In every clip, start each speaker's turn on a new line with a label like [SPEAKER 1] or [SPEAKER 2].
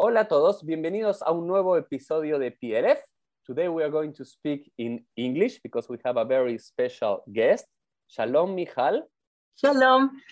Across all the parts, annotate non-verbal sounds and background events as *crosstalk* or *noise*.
[SPEAKER 1] Hola a todos, bienvenidos a un nuevo episodio de PLF. Today we are going to speak in English because we have a very special guest. Shalom, Michal.
[SPEAKER 2] Shalom.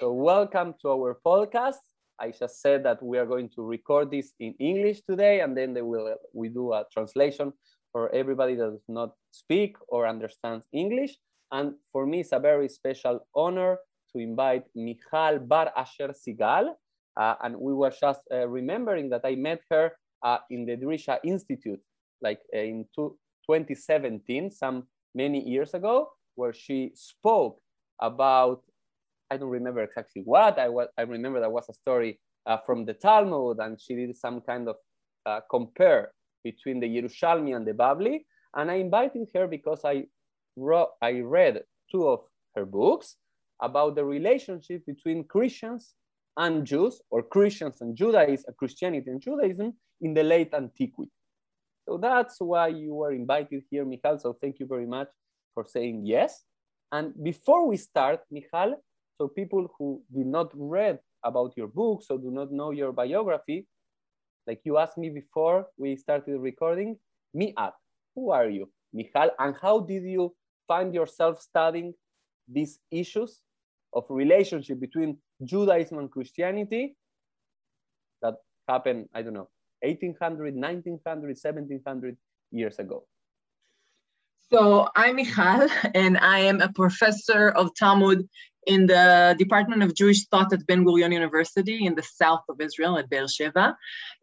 [SPEAKER 1] So welcome to our podcast. I just said that we are going to record this in English today, and then they will we do a translation for everybody that does not speak or understands English. And for me, it's a very special honor to invite Michal Bar Asher Siegal. Uh, and we were just uh, remembering that I met her uh, in the Drisha Institute, like in two, 2017, some many years ago, where she spoke about, I don't remember exactly what, I, was, I remember there was a story uh, from the Talmud, and she did some kind of uh, compare between the Yerushalmi and the Babli. And I invited her because I, wrote, I read two of her books about the relationship between Christians and Jews, or Christians and Judaism, uh, Christianity and Judaism in the late antiquity. So that's why you were invited here, Michal. So thank you very much for saying yes. And before we start, Michal, so people who did not read about your book, so do not know your biography, like you asked me before we started recording, me at, who are you, Michal, and how did you find yourself studying these issues of relationship between Judaism and Christianity that happened, I don't know, 1800, 1900, 1700 years ago?
[SPEAKER 2] So I'm Michal, and I am a professor of Talmud in the Department of Jewish Thought at Ben Gurion University in the south of Israel at Beersheba.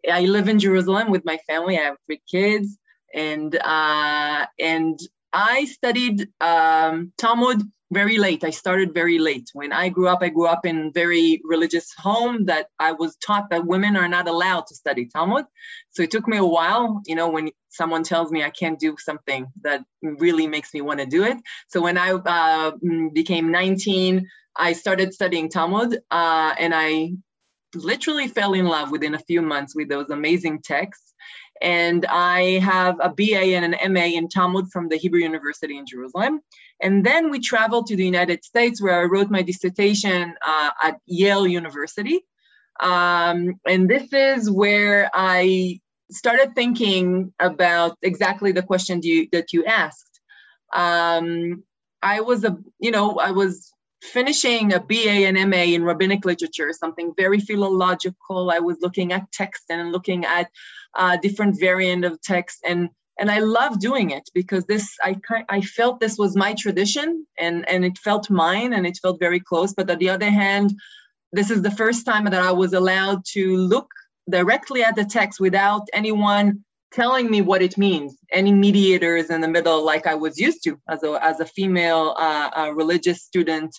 [SPEAKER 2] I live in Jerusalem with my family. I have three kids, and uh, and I studied um, Talmud very late. I started very late. When I grew up, I grew up in very religious home that I was taught that women are not allowed to study Talmud. So it took me a while, you know, when someone tells me I can't do something that really makes me want to do it. So when I uh, became 19, I started studying Talmud uh, and I literally fell in love within a few months with those amazing texts. And I have a BA and an MA in Talmud from the Hebrew University in Jerusalem. And then we traveled to the United States where I wrote my dissertation uh, at Yale University. Um, and this is where I started thinking about exactly the question you, that you asked. Um, I was a, you know, I was finishing a BA and MA in rabbinic literature, something very philological. I was looking at text and looking at uh, different variant of text, and and I love doing it because this I I felt this was my tradition, and and it felt mine, and it felt very close. But on the other hand, this is the first time that I was allowed to look directly at the text without anyone telling me what it means. Any mediators in the middle like i was used to as a, as a female uh, uh, religious student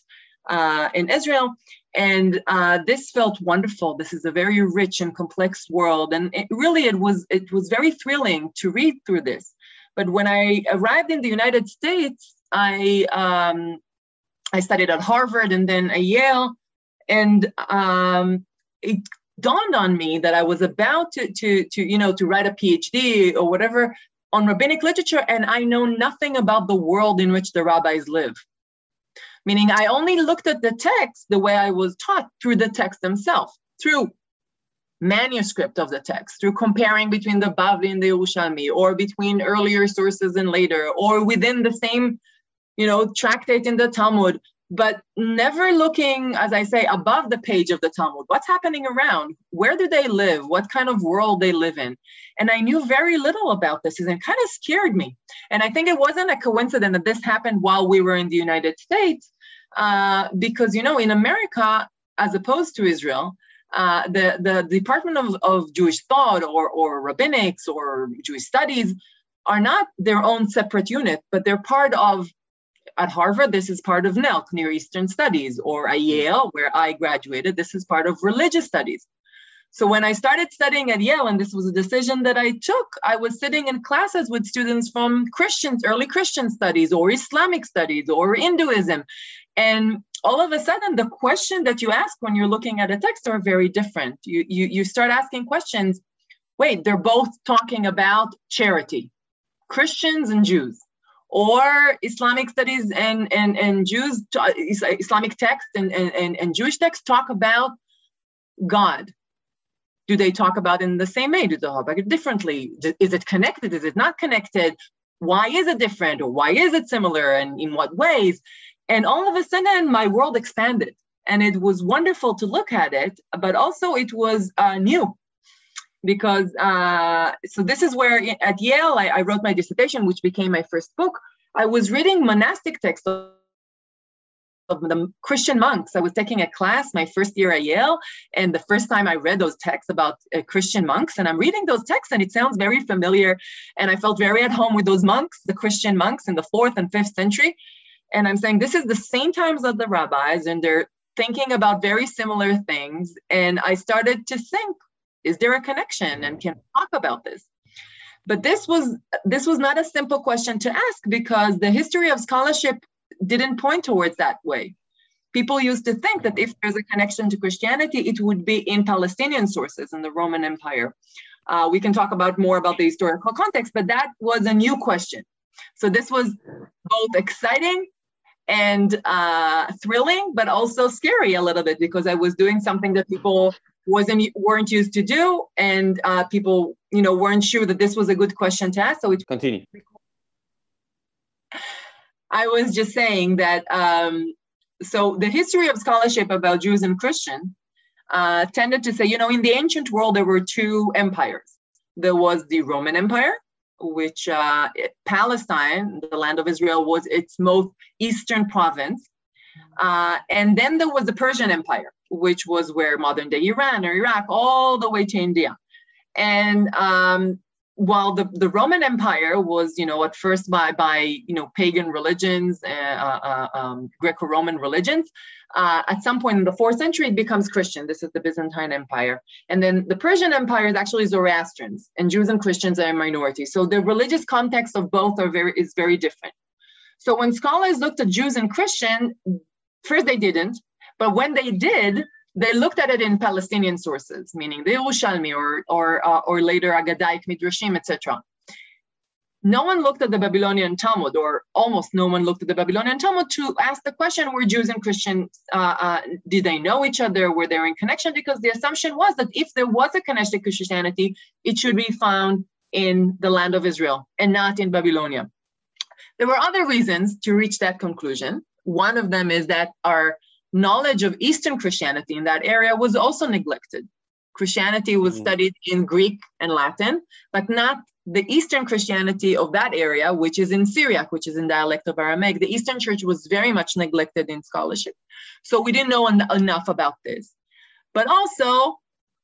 [SPEAKER 2] uh, in israel and uh, this felt wonderful. This is a very rich and complex world. And it, really it was it was very thrilling to read through this. But when i arrived in the united states i um, i studied at harvard and then at yale. And um, it dawned on me that I was about to, to, to, you know, to write a PhD or whatever on rabbinic literature, and I know nothing about the world in which the rabbis live. Meaning, I only looked at the text the way I was taught through the text themselves, through manuscript of the text, through comparing between the Bavli and the Yerushalmi, or between earlier sources and later, or within the same, you know, tractate in the Talmud but never looking, as I say, above the page of the Talmud. What's happening around? Where do they live? What kind of world they live in? And I knew very little about this, and it kind of scared me. And I think it wasn't a coincidence that this happened while we were in the United States, uh, because you know, in America, as opposed to Israel, uh, the, the Department of, of Jewish Thought or, or Rabbinics or Jewish Studies are not their own separate unit, but they're part of at Harvard, this is part of NELC, Near Eastern Studies, or at Yale, where I graduated, this is part of religious studies. So when I started studying at Yale, and this was a decision that I took, I was sitting in classes with students from Christians, early Christian studies, or Islamic studies, or Hinduism. And all of a sudden, the question that you ask when you're looking at a text are very different. You, you, you start asking questions. Wait, they're both talking about charity, Christians and Jews or Islamic studies and, and, and Jews, Islamic text and, and, and Jewish texts talk about God. Do they talk about in the same way? Do they talk about it differently? Is it connected? Is it not connected? Why is it different or why is it similar and in what ways? And all of a sudden, my world expanded and it was wonderful to look at it, but also it was uh, new because uh, so this is where at Yale I, I, wrote my dissertation, which became my first book. I was reading monastic texts of, the Christian monks. I was taking a class my first year at Yale, and the first time I read those texts about uh, Christian monks, and I'm reading those texts, and it sounds very familiar, and I felt very at home with those monks, the Christian monks in the fourth and fifth century. And I'm saying this is the same times as the rabbis, and they're thinking about very similar things. And I started to think is there a connection? And can talk about this? But this was this was not a simple question to ask because the history of scholarship didn't point towards that way. People used to think that if there's a connection to christianity it would be in palestinian sources in the roman empire. Uh, we can talk about more about the historical context but that was a new question. So this was both exciting and uh, thrilling, but also scary a little bit because I was doing something that people wasn't weren't used to do, and uh, people you know weren't sure that this was a good question to ask. So it
[SPEAKER 1] continue.
[SPEAKER 2] I was just saying that. Um, so the history of scholarship about Jews and Christian uh, tended to say, you know, in the ancient world there were two empires. There was the Roman Empire, which uh, Palestine, the land of Israel, was its most eastern province. Uh, and then there was the Persian Empire, which was where modern day Iran or Iraq, all the way to India. And um, while the, the Roman Empire was, you know, at first by by you know pagan religions, uh, uh, um, Greco-Roman religions, uh, at some point in the fourth century it becomes Christian. This is the Byzantine Empire, and then the Persian Empire is actually Zoroastrians, and Jews and Christians are a minority. So the religious context of both are very is very different. So when scholars looked at Jews and Christian, first they didn't, but when they did, they looked at it in Palestinian sources, meaning the Yerushalmi or or uh, or later Agadaic Midrashim, etc. No one looked at the Babylonian Talmud, or almost no one looked at the Babylonian Talmud to ask the question: Were Jews and Christians uh, uh, did they know each other? Were they in connection? Because the assumption was that if there was a connection to Christianity, it should be found in the land of Israel and not in Babylonia. There were other reasons to reach that conclusion. One of them is that our knowledge of Eastern Christianity in that area was also neglected. Christianity was mm-hmm. studied in Greek and Latin, but not the Eastern Christianity of that area, which is in Syriac, which is in dialect of Aramaic. The Eastern Church was very much neglected in scholarship. So we didn't know en- enough about this. But also,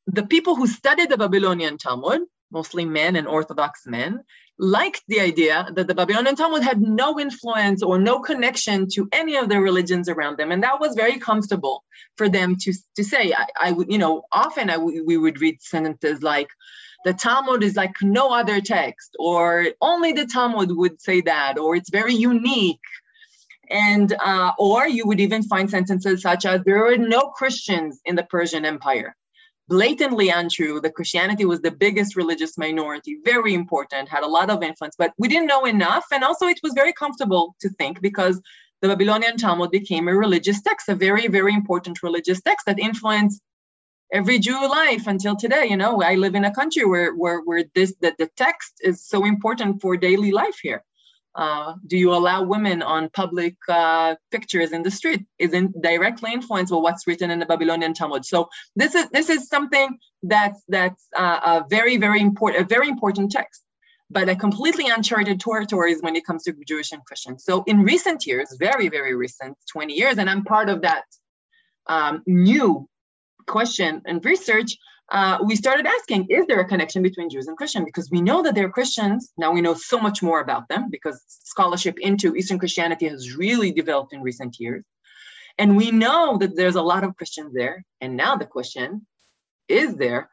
[SPEAKER 2] the people who studied the Babylonian Talmud, mostly men and Orthodox men, liked the idea that the Babylonian Talmud had no influence or no connection to any of the religions around them. And that was very comfortable for them to, to say. I, I would, you know, often we would read sentences like, the Talmud is like no other text, or only the Talmud would say that, or it's very unique. And, uh, or you would even find sentences such as, there were no Christians in the Persian Empire blatantly untrue that Christianity was the biggest religious minority, very important, had a lot of influence, but we didn't know enough. And also, it was very comfortable to think because the Babylonian Talmud became a religious text, a very, very important religious text that influenced every Jew life until today. You know, I live in a country where where where this that the text is so important for daily life here. Uh, do you allow women on public uh, pictures in the street? Isn't directly influenced by what's written in the Babylonian Talmud. So this is this is something that's that's uh, a very very important a very important text, but a completely uncharted territories when it comes to Jewish and Christian. So in recent years, very very recent, 20 years, and I'm part of that um, new question and research uh, we started asking, is there a connection between Jews and Christian? Because we know that they're Christians. Now we know so much more about them because scholarship into Eastern Christianity has really developed in recent years. And we know that there's a lot of Christians there. And now the question is there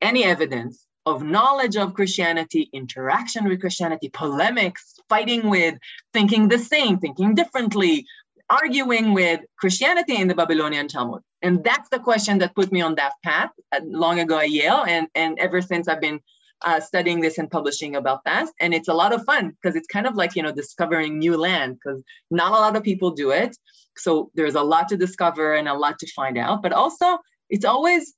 [SPEAKER 2] any evidence of knowledge of Christianity, interaction with Christianity, polemics, fighting with, thinking the same, thinking differently, arguing with Christianity in the Babylonian Talmud? And that's the question that put me on that path uh, long ago at Yale. And, and ever since I've been uh, studying this and publishing about that. And it's a lot of fun because it's kind of like, you know, discovering new land because not a lot of people do it. So there's a lot to discover and a lot to find out. But also, it's always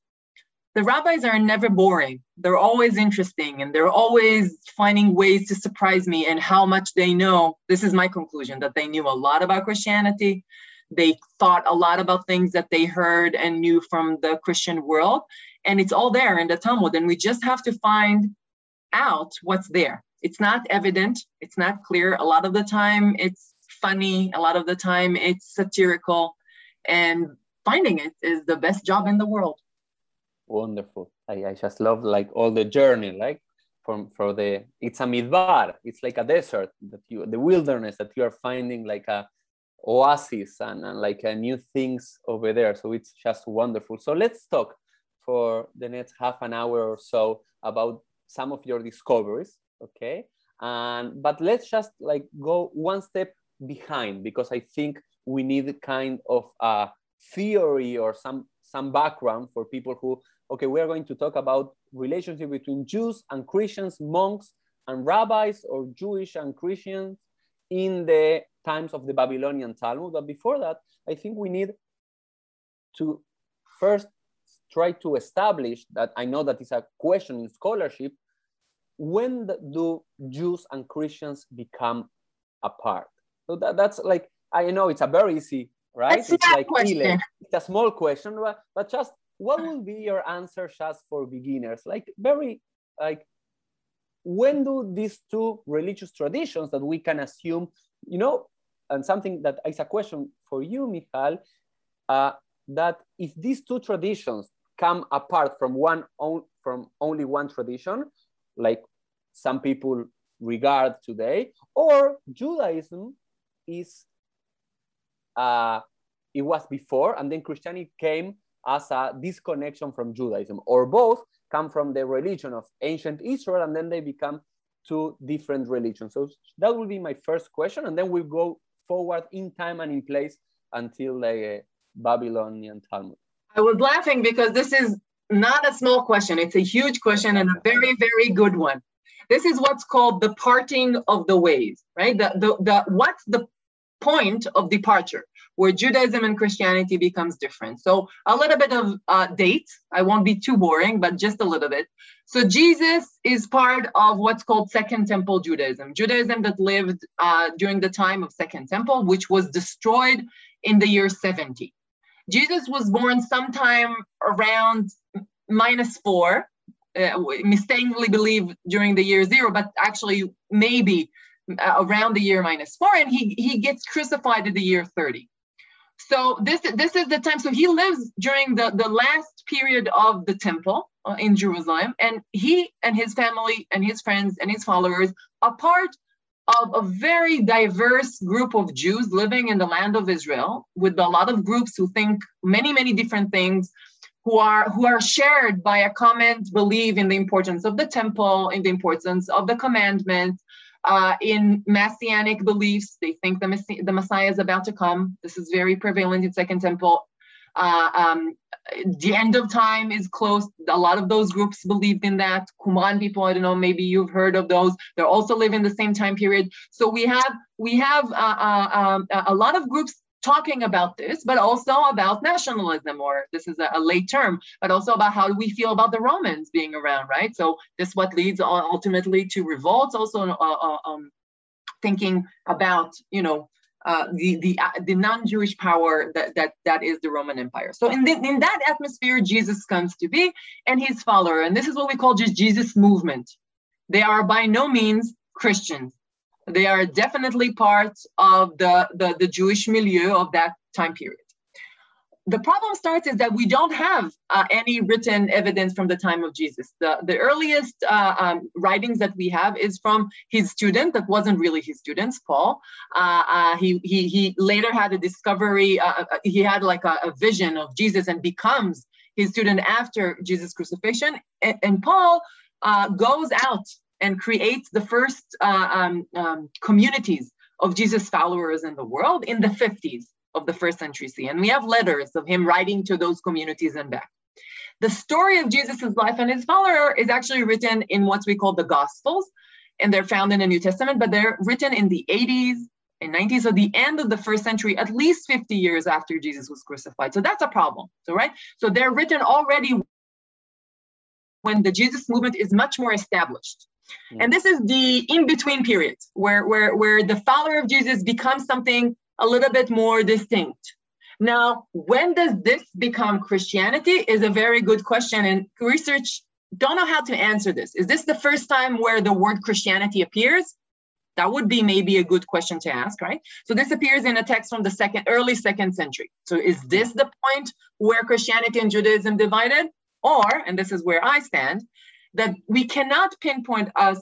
[SPEAKER 2] the rabbis are never boring. They're always interesting and they're always finding ways to surprise me and how much they know. This is my conclusion that they knew a lot about Christianity. They thought a lot about things that they heard and knew from the Christian world. And it's all there in the Talmud. And we just have to find out what's there. It's not evident, it's not clear. A lot of the time, it's funny, a lot of the time, it's satirical. And finding it is the best job in the world
[SPEAKER 1] wonderful I, I just love like all the journey like from for the it's a midbar it's like a desert that you the wilderness that you are finding like a oasis and, and like a new things over there. So it's just wonderful. So let's talk for the next half an hour or so about some of your discoveries okay? And but let's just like go one step behind because i think we need kind of a theory or some some background for people who okay, we are going to talk about relationship between Jews and Christians, monks and rabbis, or Jewish and Christians in the times of the Babylonian Talmud. But before that, I think we need to first try to establish that I know that is a question in scholarship. When do Jews and Christians become apart? So that, that's like, I know it's a very easy, right?
[SPEAKER 2] That's
[SPEAKER 1] it's like
[SPEAKER 2] question.
[SPEAKER 1] it's a small question, but, but just what will be your answer just for beginners? Like very like when do these two religious traditions that we can assume, you know, and something that is a question for you, Michal, uh, that if these two traditions come apart from one on, from only one tradition, like some people regard today, or Judaism is uh, it was before, and then Christianity came as a disconnection from Judaism, or both come from the religion of ancient Israel and then they become two different religions. So that will be my first question, and then we'll go forward in time and in place until the uh, Babylonian Talmud.
[SPEAKER 2] I was laughing because this is not a small question. It's a huge question and a very, very good one. This is what's called the parting of the ways, right? The, the, the, what's the point of departure? Where Judaism and Christianity becomes different. So a little bit of uh, date. I won't be too boring, but just a little bit. So Jesus is part of what's called Second Temple Judaism, Judaism that lived uh, during the time of Second Temple, which was destroyed in the year 70. Jesus was born sometime around minus four, uh, mistakenly believed during the year zero, but actually maybe uh, around the year minus four, and he, he gets crucified in the year 30. So this this is the time. So he lives during the the last period of the temple uh, in Jerusalem, and he and his family and his friends and his followers are part of a very diverse group of Jews living in the land of Israel, with a lot of groups who think many many different things, who are who are shared by a common belief in the importance of the temple, in the importance of the commandments, uh, in messianic beliefs, they think the, the Messiah is about to come. This is very prevalent in Second Temple. Uh, um, the end of time is close. A lot of those groups believed in that. Qumran people, I don't know, maybe you've heard of those. They're also live in the same time period. So we have we have uh, uh um, a lot of groups talking about this, but also about nationalism, or this is a, a, late term, but also about how we feel about the Romans being around, right? So this what leads ultimately to revolts, also uh, uh, um, thinking about, you know, uh, the the uh, the non-Jewish power that that that is the Roman Empire. So in the, in that atmosphere, Jesus comes to be, and his follower, and this is what we call just Jesus movement. They are by no means Christians. They are definitely part of the, the, the Jewish milieu of that time period. The problem starts is that we don't have uh, any written evidence from the time of Jesus. The, the earliest uh, um, writings that we have is from his student, that wasn't really his student, Paul. Uh, uh, he, he, he later had a discovery, uh, uh, he had like a, a vision of Jesus and becomes his student after Jesus' crucifixion. And, and Paul goes out and creates the first uh, um, um, communities of Jesus followers in the world in the 50s of the first century CE. And we have letters of him writing to those communities and back. The story of Jesus' life and his follower is actually written in what we call the Gospels, and they're found in the New Testament, but they're written in the 80s and 90s, so the end of the first century, at least 50 years after Jesus was crucified. So that's a problem. So, right? So they're written already when the Jesus movement is much more established. Mm. And this is the in-between period where, where, where the follower of Jesus becomes something a little bit more distinct. Now, when does this become Christianity is a very good question. And research don't know how to answer this. Is this the first time where the word Christianity appears? That would be maybe a good question to ask, right? So this appears in a text from the second, early second century. So is this the point where Christianity and Judaism divided? Or, and this is where I stand, that we cannot pinpoint us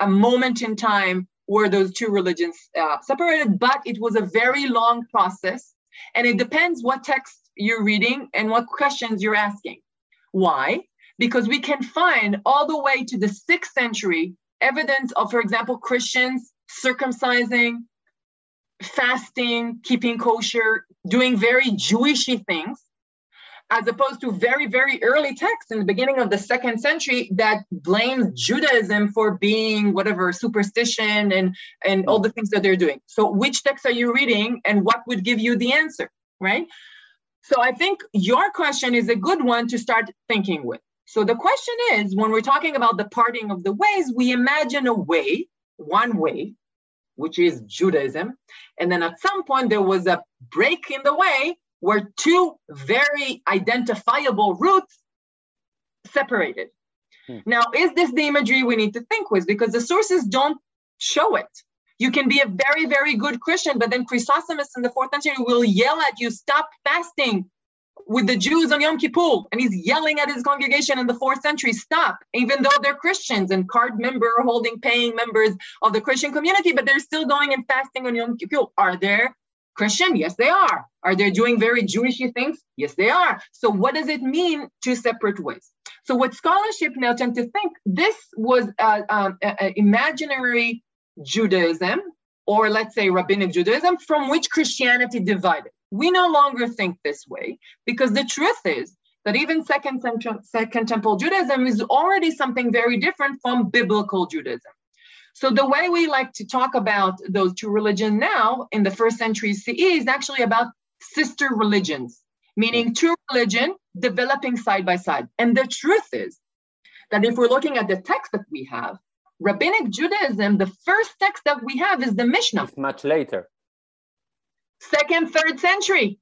[SPEAKER 2] a moment in time where those two religions uh, separated, but it was a very long process. And it depends what text you're reading and what questions you're asking. Why? Because we can find all the way to the sixth century evidence of, for example, Christians circumcising, fasting, keeping kosher, doing very Jewishy things, as opposed to very, very early texts in the beginning of the second century that blames Judaism for being whatever superstition and, and all the things that they're doing. So, which text are you reading and what would give you the answer, right? So, I think your question is a good one to start thinking with. So the question is when we're talking about the parting of the ways, we imagine a way, one way, which is Judaism. And then at some point, there was a break in the way where two very identifiable roots separated. Hmm. Now, is this the imagery we need to think with? Because the sources don't show it. You can be a very, very good Christian, but then Chrysostomus in the fourth century will yell at you, stop fasting, with the Jews on Yom Kippur, and he's yelling at his congregation in the fourth century, stop, even though they're Christians and card member holding paying members of the Christian community, but they're still going and fasting on Yom Kippur. Are there Christian? Yes, they are. Are they doing very Jewishy things? Yes, they are. So what does it mean to separate ways? So what scholarship now tend to think, this was uh, um, an imaginary Judaism, or let's say rabbinic Judaism, from which Christianity divided. We no longer think this way because the truth is that even second, second temple Judaism is already something very different from biblical Judaism. So the way we like to talk about those two religions now in the first century CE is actually about sister religions, meaning mm. two religion developing side by side. And the truth is that if we're looking at the text that we have, rabbinic Judaism, the first text that we have is the Mishnah.
[SPEAKER 1] It's much later
[SPEAKER 2] second, third century.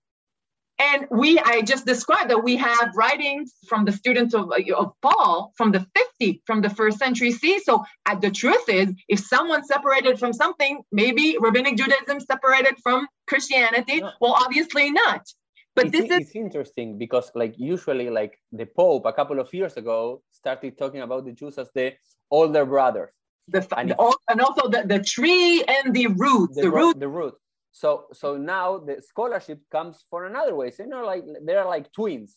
[SPEAKER 2] And we, I just described that we have writings from the students of, of Paul from the 50, from the first century C. So uh, the truth is, if someone separated from something, maybe rabbinic Judaism separated from Christianity. No. Well, obviously not.
[SPEAKER 1] But it's, this is it's interesting because, like, usually, like the Pope a couple of years ago started talking about the Jews as the older brothers.
[SPEAKER 2] The, and, the, and also the, the tree and the roots.
[SPEAKER 1] The, the root. The root so so now the scholarship comes for another way. So you know, like they're like twins,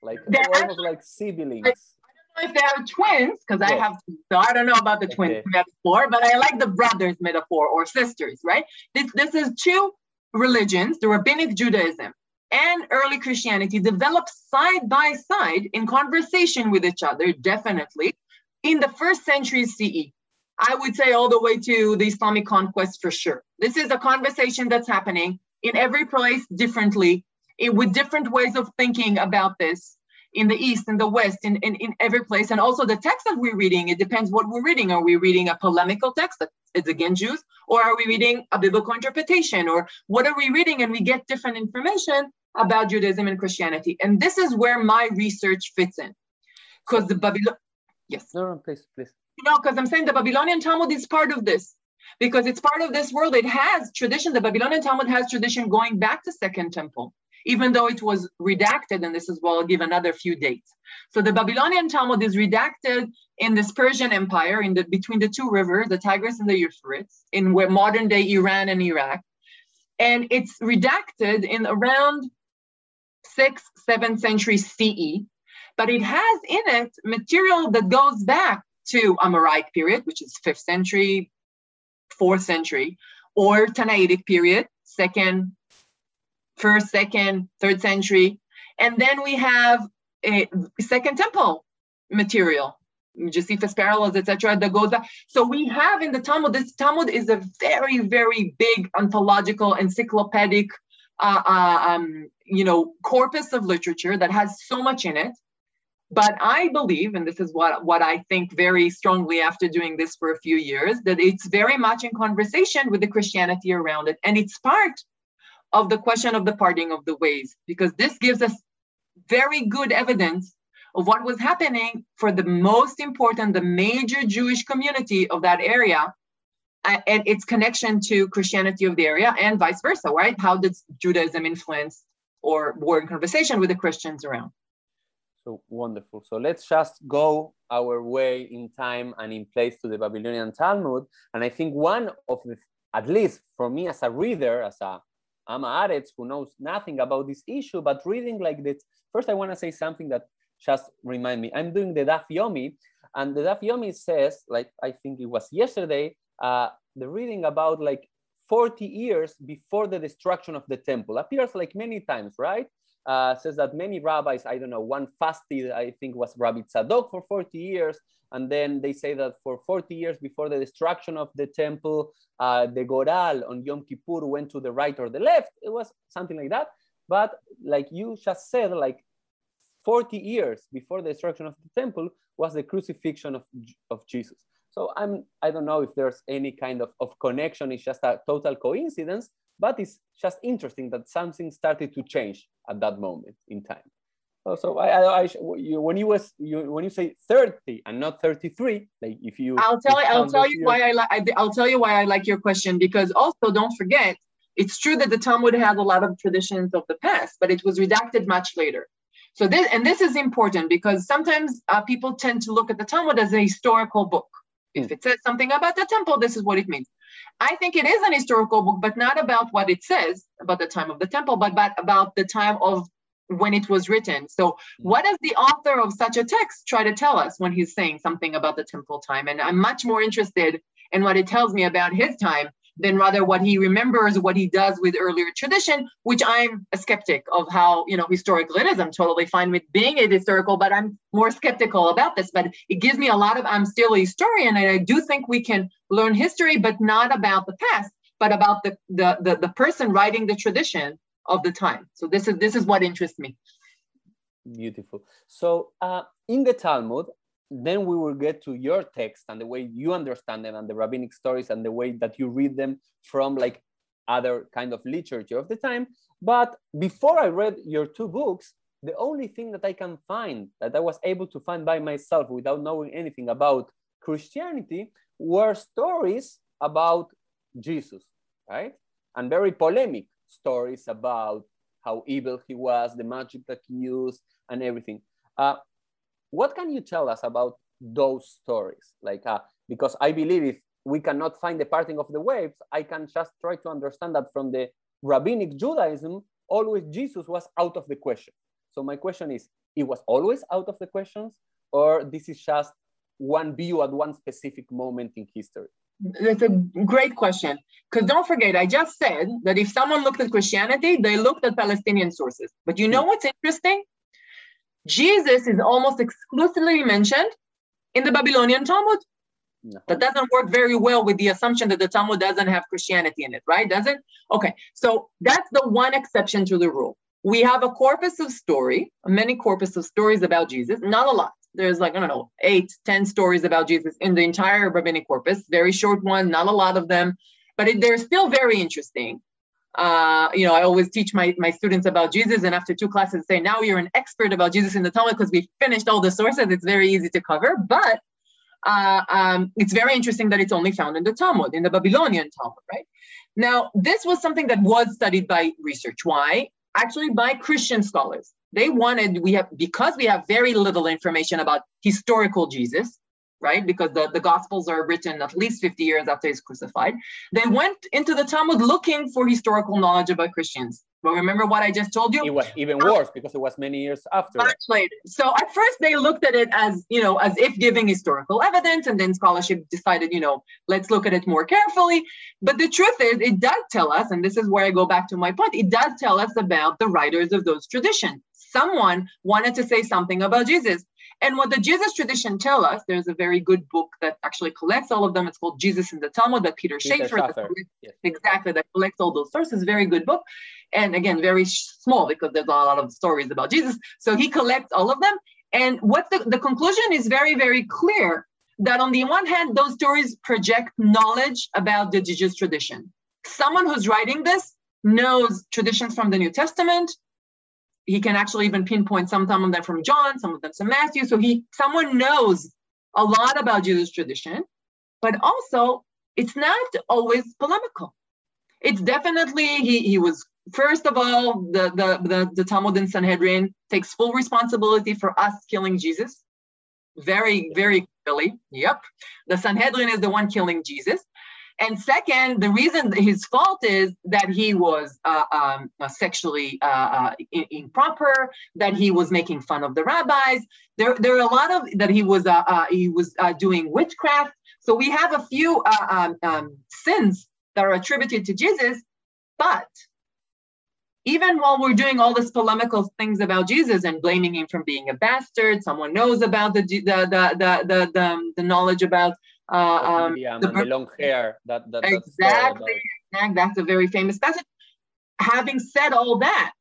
[SPEAKER 1] like they're almost like siblings.
[SPEAKER 2] I, I, don't know if they are twins because I have so I don't know about the twins okay. metaphor, but I like the brothers metaphor or sisters, right? This this is two religions, the rabbinic Judaism and early Christianity developed side by side in conversation with each other, definitely, in the first century CE. I would say all the way to the Islamic conquest for sure. This is a conversation that's happening in every place differently, it, with different ways of thinking about this in the East, in the West, in, in, in every place. And also the text that we're reading, it depends what we're reading. Are we reading a polemical text that is against Jews? Or are we reading a biblical interpretation? Or what are we reading? And we get different information about Judaism and Christianity. And this is where my research fits in. Because the Babylon, yes.
[SPEAKER 1] No, no, please, please.
[SPEAKER 2] No, because I'm saying the Babylonian Talmud is part of this. Because it's part of this world. It has tradition. The Babylonian Talmud has tradition going back to Second Temple, even though it was redacted. And this is well, I'll give another few dates. So the Babylonian Talmud is redacted in this Persian Empire, in the between the two rivers, the Tigris and the Euphrates, in where modern day Iran and Iraq. And it's redacted in around sixth, seventh century CE, but it has in it material that goes back to Amoraic period, which is fifth century, fourth century, or Tannaitic period, second, first, second, third century. And then we have a second temple material, Josephus parallels, etc., that goes back. So we have in the Talmud, this Talmud is a very, very big anthological, encyclopedic, uh, uh, um, you know, corpus of literature that has so much in it But I believe, and this is what, what I think very strongly after doing this for a few years, that it's very much in conversation with the Christianity around it. And it's part of the question of the parting of the ways, because this gives us very good evidence of what was happening for the most important, the major Jewish community of that area and its connection to Christianity of the area and vice versa, right? How did Judaism influence or were in conversation with the Christians around?
[SPEAKER 1] So wonderful. So let's just go our way in time and in place to the Babylonian Talmud. And I think one of the, at least for me as a reader, as a am ha'aretz who knows nothing about this issue, but reading like this, first I want to say something that just remind me. I'm doing the Daf Yomi, and the Daf Yomi says, like I think it was yesterday, uh, the reading about like 40 years before the destruction of the temple appears like many times, right? Uh, says that many rabbis, I don't know, one fasted, I think was Rabbi Tzadok for 40 years. And then they say that for 40 years before the destruction of the temple, uh, the Goral on Yom Kippur went to the right or the left. It was something like that. But like you just said, like 40 years before the destruction of the temple was the crucifixion of, of Jesus. So I'm, I don't know if there's any kind of, of connection. It's just a total coincidence, but it's just interesting that something started to change at that moment in time. So I, I, I you, when you was you when you say 30 and not 33, like if you
[SPEAKER 2] I'll tell you I'll tell you why I like I'll tell you why I like your question because also don't forget it's true that the Talmud had a lot of traditions of the past, but it was redacted much later. So this and this is important because sometimes uh, people tend to look at the Talmud as a historical book. If it says something about the temple, this is what it means. I think it is an historical book, but not about what it says about the time of the temple, but, but about the time of when it was written. So, what does the author of such a text try to tell us when he's saying something about the temple time? And I'm much more interested in what it tells me about his time than rather what he remembers, what he does with earlier tradition, which I'm a skeptic of how, you know, historical it is. I'm totally fine with being a historical, but I'm more skeptical about this. But it gives me a lot of, I'm still a historian, and I do think we can learn history, but not about the past, but about the the the, the person writing the tradition of the time. So this is this is what interests me.
[SPEAKER 1] Beautiful. So uh, in the Talmud, then we will get to your text and the way you understand them and the rabbinic stories and the way that you read them from like other kind of literature of the time. But before I read your two books, the only thing that I can find that I was able to find by myself without knowing anything about Christianity were stories about Jesus, right? And very polemic stories about how evil he was, the magic that he used, and everything. Uh, what can you tell us about those stories? Like, uh, because I believe if we cannot find the parting of the waves, I can just try to understand that from the rabbinic Judaism, always Jesus was out of the question. So my question is, it was always out of the questions, or this is just one view at one specific moment in history?
[SPEAKER 2] That's a great question. Because don't forget, I just said that if someone looked at Christianity, they looked at Palestinian sources. But you know hmm. what's interesting? Jesus is almost exclusively mentioned in the Babylonian Talmud. No. That doesn't work very well with the assumption that the Talmud doesn't have Christianity in it, right? Does it? Okay, so that's the one exception to the rule. We have a corpus of story, many corpus of stories about Jesus, not a lot. There's like, I don't know, eight, ten stories about Jesus in the entire rabbinic corpus, very short one, not a lot of them, but it, they're still very interesting uh, you know, I always teach my, my students about Jesus, and after two classes, say, now you're an expert about Jesus in the Talmud because we finished all the sources. It's very easy to cover, but uh, um, it's very interesting that it's only found in the Talmud, in the Babylonian Talmud, right? Now, this was something that was studied by research. Why? Actually, by Christian scholars. They wanted, we have, because we have very little information about historical Jesus, right? Because the, the Gospels are written at least 50 years after he's crucified. They went into the Talmud looking for historical knowledge about Christians. But remember what I just told you?
[SPEAKER 1] It was even um, worse because it was many years after.
[SPEAKER 2] Much later. So at first they looked at it as, you know, as if giving historical evidence, and then scholarship decided, you know, let's look at it more carefully. But the truth is, it does tell us, and this is where I go back to my point, it does tell us about the writers of those traditions. Someone wanted to say something about Jesus. And what the Jesus tradition tell us, there's a very good book that actually collects all of them. It's called Jesus in the Talmud that Peter, Peter Schäfer. yes. Exactly, that collects all those sources. Very good book. And again, very small because there's a lot of stories about Jesus. So he collects all of them. And what the, the conclusion is very, very clear that on the one hand, those stories project knowledge about the Jesus tradition. Someone who's writing this knows traditions from the New Testament. He can actually even pinpoint some, some of them from John, some of them from Matthew. So he someone knows a lot about Jewish tradition, but also it's not always polemical. It's definitely he, he was first of all the, the the the Talmud and Sanhedrin takes full responsibility for us killing Jesus. Very very clearly, yep. The Sanhedrin is the one killing Jesus. And second, the reason his fault is that he was uh, um, uh, sexually uh, uh improper, that he was making fun of the rabbis. There, there are a lot of that he was uh, uh, he was doing witchcraft. So we have a few um, um, sins that are attributed to Jesus, but even while we're doing all this polemical things about Jesus and blaming him for being a bastard, someone knows about the the the the the, the, the knowledge about uh,
[SPEAKER 1] um, yeah, the, the, long hair. That, that
[SPEAKER 2] exactly. That's a very famous passage. Having said all that,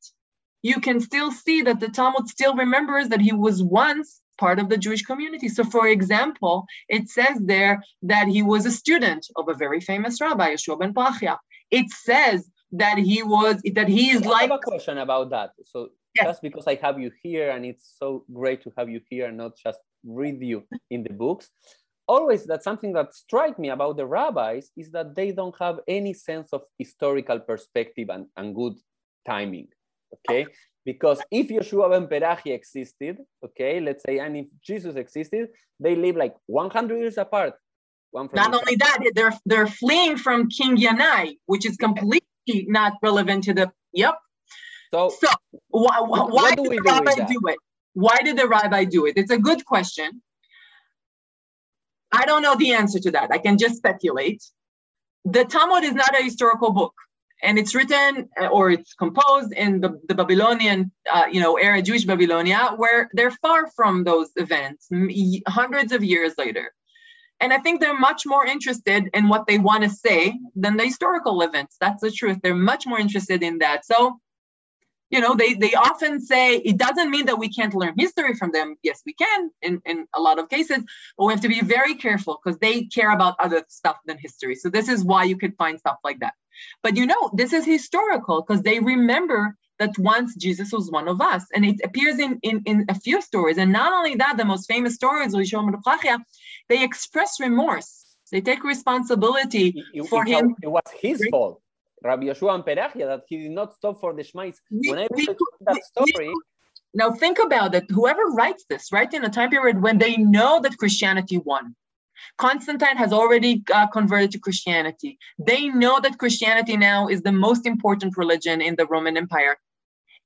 [SPEAKER 2] you can still see that the Talmud still remembers that he was once part of the Jewish community. So, for example, it says there that he was a student of a very famous rabbi, Yeshua ben Perachia. It says that he was that he is
[SPEAKER 1] I
[SPEAKER 2] like.
[SPEAKER 1] I have a question about that. So, yes. just because I have you here, and it's so great to have you here, and not just read you in the books always that's something that strike me about the rabbis is that they don't have any sense of historical perspective and, and good timing okay? Because if Yeshua ben Perachi existed okay let's say and if Jesus existed they live like 100 years apart
[SPEAKER 2] not only that they're they're fleeing from King Yanai which is completely not relevant to the yep. So, so why, why did the rabbi do, do it? Why did the rabbi do it? It's a good question I don't know the answer to that. I can just speculate. The Talmud is not a historical book, and it's written uh, or it's composed in the, the Babylonian, uh, you know, era, Jewish Babylonia, where they're far from those events, hundreds of years later. And I think they're much more interested in what they want to say than the historical events. That's the truth. They're much more interested in that. So you know they they often say it doesn't mean that we can't learn history from them. Yes we can in in a lot of cases but we have to be very careful because they care about other stuff than history. So this is why you could find stuff like that. But you know this is historical because they remember that once jesus was one of us. And it appears in in, in a few stories. And not only that the most famous stories they express remorse. They take responsibility
[SPEAKER 1] it,
[SPEAKER 2] for him.
[SPEAKER 1] it was his fault Rabbi Yeshua and Perachia that he did not stop for the Shmais. When I read that story.
[SPEAKER 2] Now think about it. Whoever writes this, right in a time period when they know that Christianity won. Constantine has already uh, converted to Christianity. They know that Christianity now is the most important religion in the Roman Empire.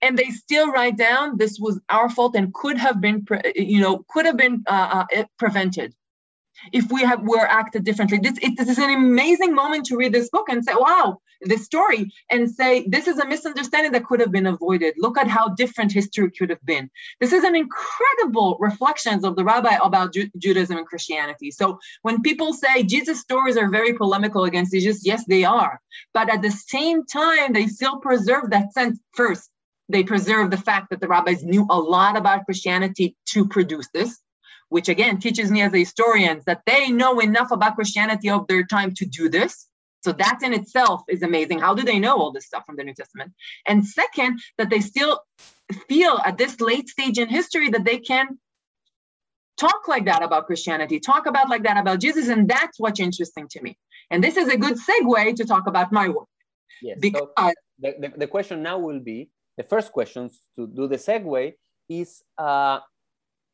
[SPEAKER 2] And they still write down this was our fault and could have been, you know, could have been uh, uh, prevented if we have were acted differently. This, it, this is an amazing moment to read this book and say, wow, this story, and say, this is a misunderstanding that could have been avoided. Look at how different history could have been. This is an incredible reflections of the rabbi about Ju- Judaism and Christianity. So when people say Jesus' stories are very polemical against Jesus, yes, they are. But at the same time, they still preserve that sense first. They preserve the fact that the rabbis knew a lot about Christianity to produce this which again teaches me as a historian that they know enough about Christianity of their time to do this. So that in itself is amazing. How do they know all this stuff from the New Testament? And second, that they still feel at this late stage in history that they can talk like that about Christianity, talk about like that about Jesus. And that's what's interesting to me. And this is a good segue to talk about my work.
[SPEAKER 1] Yes. Because so the, the, the, question now will be the first questions to do the segue is uh,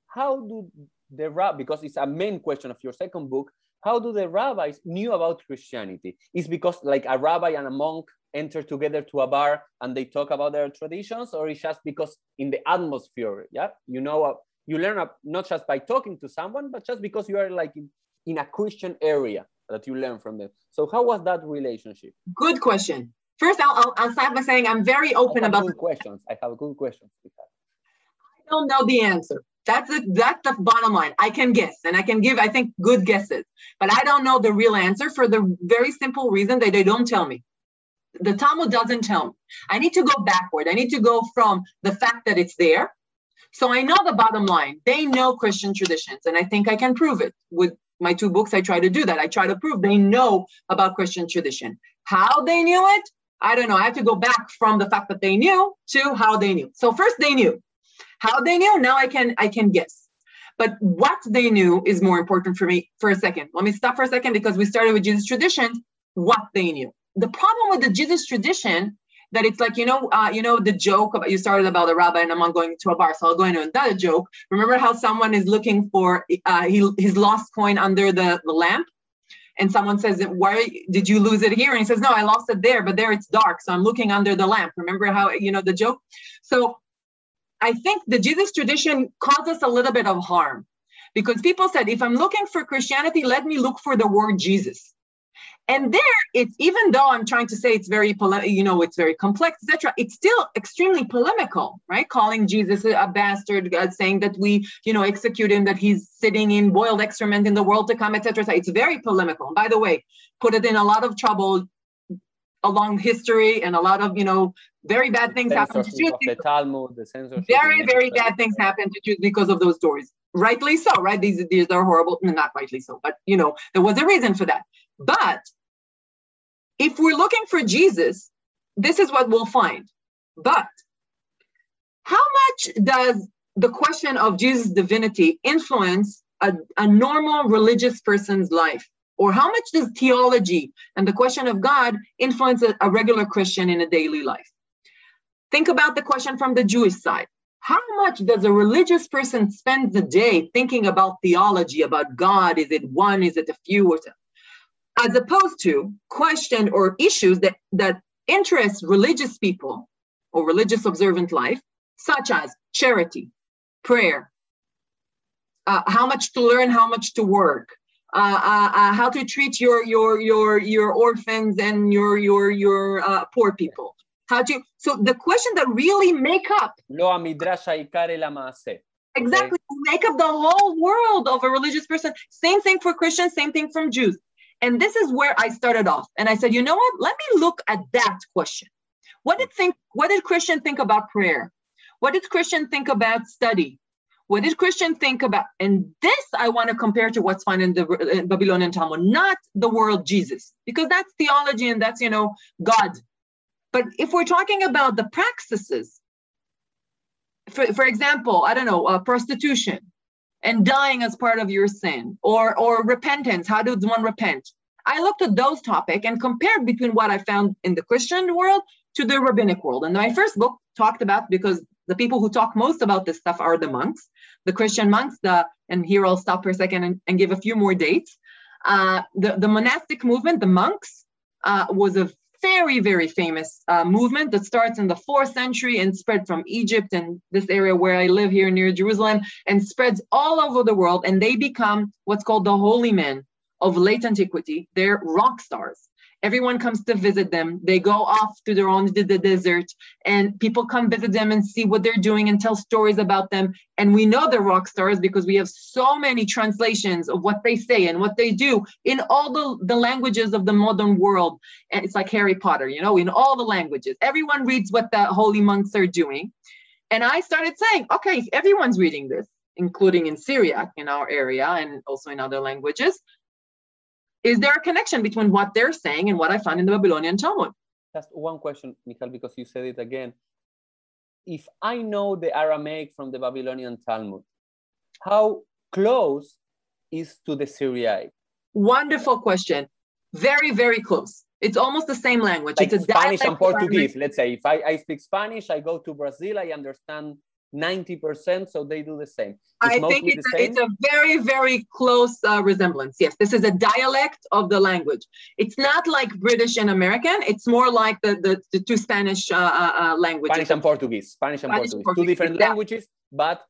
[SPEAKER 1] how do the rab because it's a main question of your second book how do the rabbis knew about christianity? Is because like a rabbi and a monk enter together to a bar and they talk about their traditions or it's just because in the atmosphere yeah? You know uh, you learn uh, not just by talking to someone but just because you are like in, in a christian area that you learn from them. So how was that relationship?
[SPEAKER 2] Good question. First i'll, I'll, start by saying i'm very open about
[SPEAKER 1] questions. I have a good questions.
[SPEAKER 2] I don't know the answer that's the that's the bottom line. I can guess and I can give, I think, good guesses, but I don't know the real answer for the very simple reason that they don't tell me. The Talmud doesn't tell me. I need to go backward. I need to go from the fact that it's there So I know the bottom line. They know Christian traditions, and I think I can prove it with my two books. I try to do that. I try to prove they know about Christian tradition. How they knew it, I don't know. I have to go back from the fact that they knew to how they knew. So first they knew. How they knew, now I can I can guess. But what they knew is more important for me for a second. Let me stop for a second because we started with Jesus tradition. What they knew. The problem with the Jesus tradition that it's like you know uh, you know the joke about you started about the rabbi and I'm going to a bar, so I'll go into another joke. Remember how someone is looking for uh, he, his lost coin under the, the lamp, and someone says, "Why did you lose it here?" And he says, "No, I lost it there, but there it's dark, so I'm looking under the lamp." Remember how you know the joke? So I think the Jesus tradition caused us a little bit of harm because people said, if I'm looking for Christianity, let me look for the word Jesus. And there, it's even though I'm trying to say it's very, you know, it's very complex, etc. It's still extremely polemical, right? Calling Jesus a bastard, uh, saying that we, you know, execute him, that he's sitting in boiled excrement in the world to come, etc. It's very polemical. And by the way, put it in a lot of trouble along history and a lot of, you know, very bad things happen to Jews.
[SPEAKER 1] The Talmud, the censorship.
[SPEAKER 2] Very, very bad things happen to Jews because of those stories. Rightly so, right? These, these are horrible. Not rightly so, but you know, there was a reason for that. But if we're looking for Jesus, this is what we'll find. But how much does the question of Jesus' divinity influence a, a normal religious person's life? Or how much does theology and the question of God influence a, a regular Christian in a daily life? Think about the question from the Jewish side. How much does a religious person spend the day thinking about theology, about God? Is it one? Is it a few? Or as opposed to question or issues that, that interest religious people or religious observant life, such as charity, prayer, uh, how much to learn, how much to work, Uh, uh, uh, how to treat your your your your orphans and your your your uh, poor people, how you, so the question that really make up
[SPEAKER 1] lo
[SPEAKER 2] Exactly, okay. make up the whole world of a religious person. Same thing for Christians, same thing from Jews. And this is where I started off. And I said, you know what? Let me look at that question. What did think what did Christian think about prayer? What did Christian think about study? What did Christian think about? And this I want to compare to what's found in the Babylonian Talmud, not the world Jesus, because that's theology and that's you know God but if we're talking about the practices, for, for example, I don't know, uh, prostitution and dying as part of your sin, or, or repentance, how does one repent? I looked at those topics and compared between what I found in the Christian world to the rabbinic world. And my first book talked about because the people who talk most about this stuff are the monks, the Christian monks. The and here I'll stop for a second and, and give a few more dates. Uh, the the monastic movement, the monks, uh, was a very, very famous uh, movement that starts in the fourth century and spread from Egypt and this area where I live here near Jerusalem and spreads all over the world. And they become what's called the holy men of late antiquity. They're rock stars. Everyone comes to visit them. They go off to their own the, desert, and people come visit them and see what they're doing and tell stories about them. And we know they're rock stars because we have so many translations of what they say and what they do in all the, the languages of the modern world. And it's like Harry Potter, you know, in all the languages. Everyone reads what the holy monks are doing. And I started saying, okay, everyone's reading this, including in Syriac in our area and also in other languages, is there a connection between what they're saying and what I found in the Babylonian Talmud?
[SPEAKER 1] Just one question, Michal, because you said it again. If I know the Aramaic from the Babylonian Talmud, how close is to the Syriac?
[SPEAKER 2] Wonderful question. Very, very close. It's almost the same language.
[SPEAKER 1] Like
[SPEAKER 2] it's
[SPEAKER 1] a Spanish and Portuguese. Let's say if I, I speak Spanish, I go to Brazil, I understand 90%, so they do the same.
[SPEAKER 2] It's I think it's a, it's a, very, very close uh, resemblance. Yes, this is a dialect of the language. It's not like British and American. It's more like the, the, the two Spanish uh, uh, uh languages.
[SPEAKER 1] Spanish and Portuguese. Spanish and Spanish Portuguese. Portuguese. Two different languages, but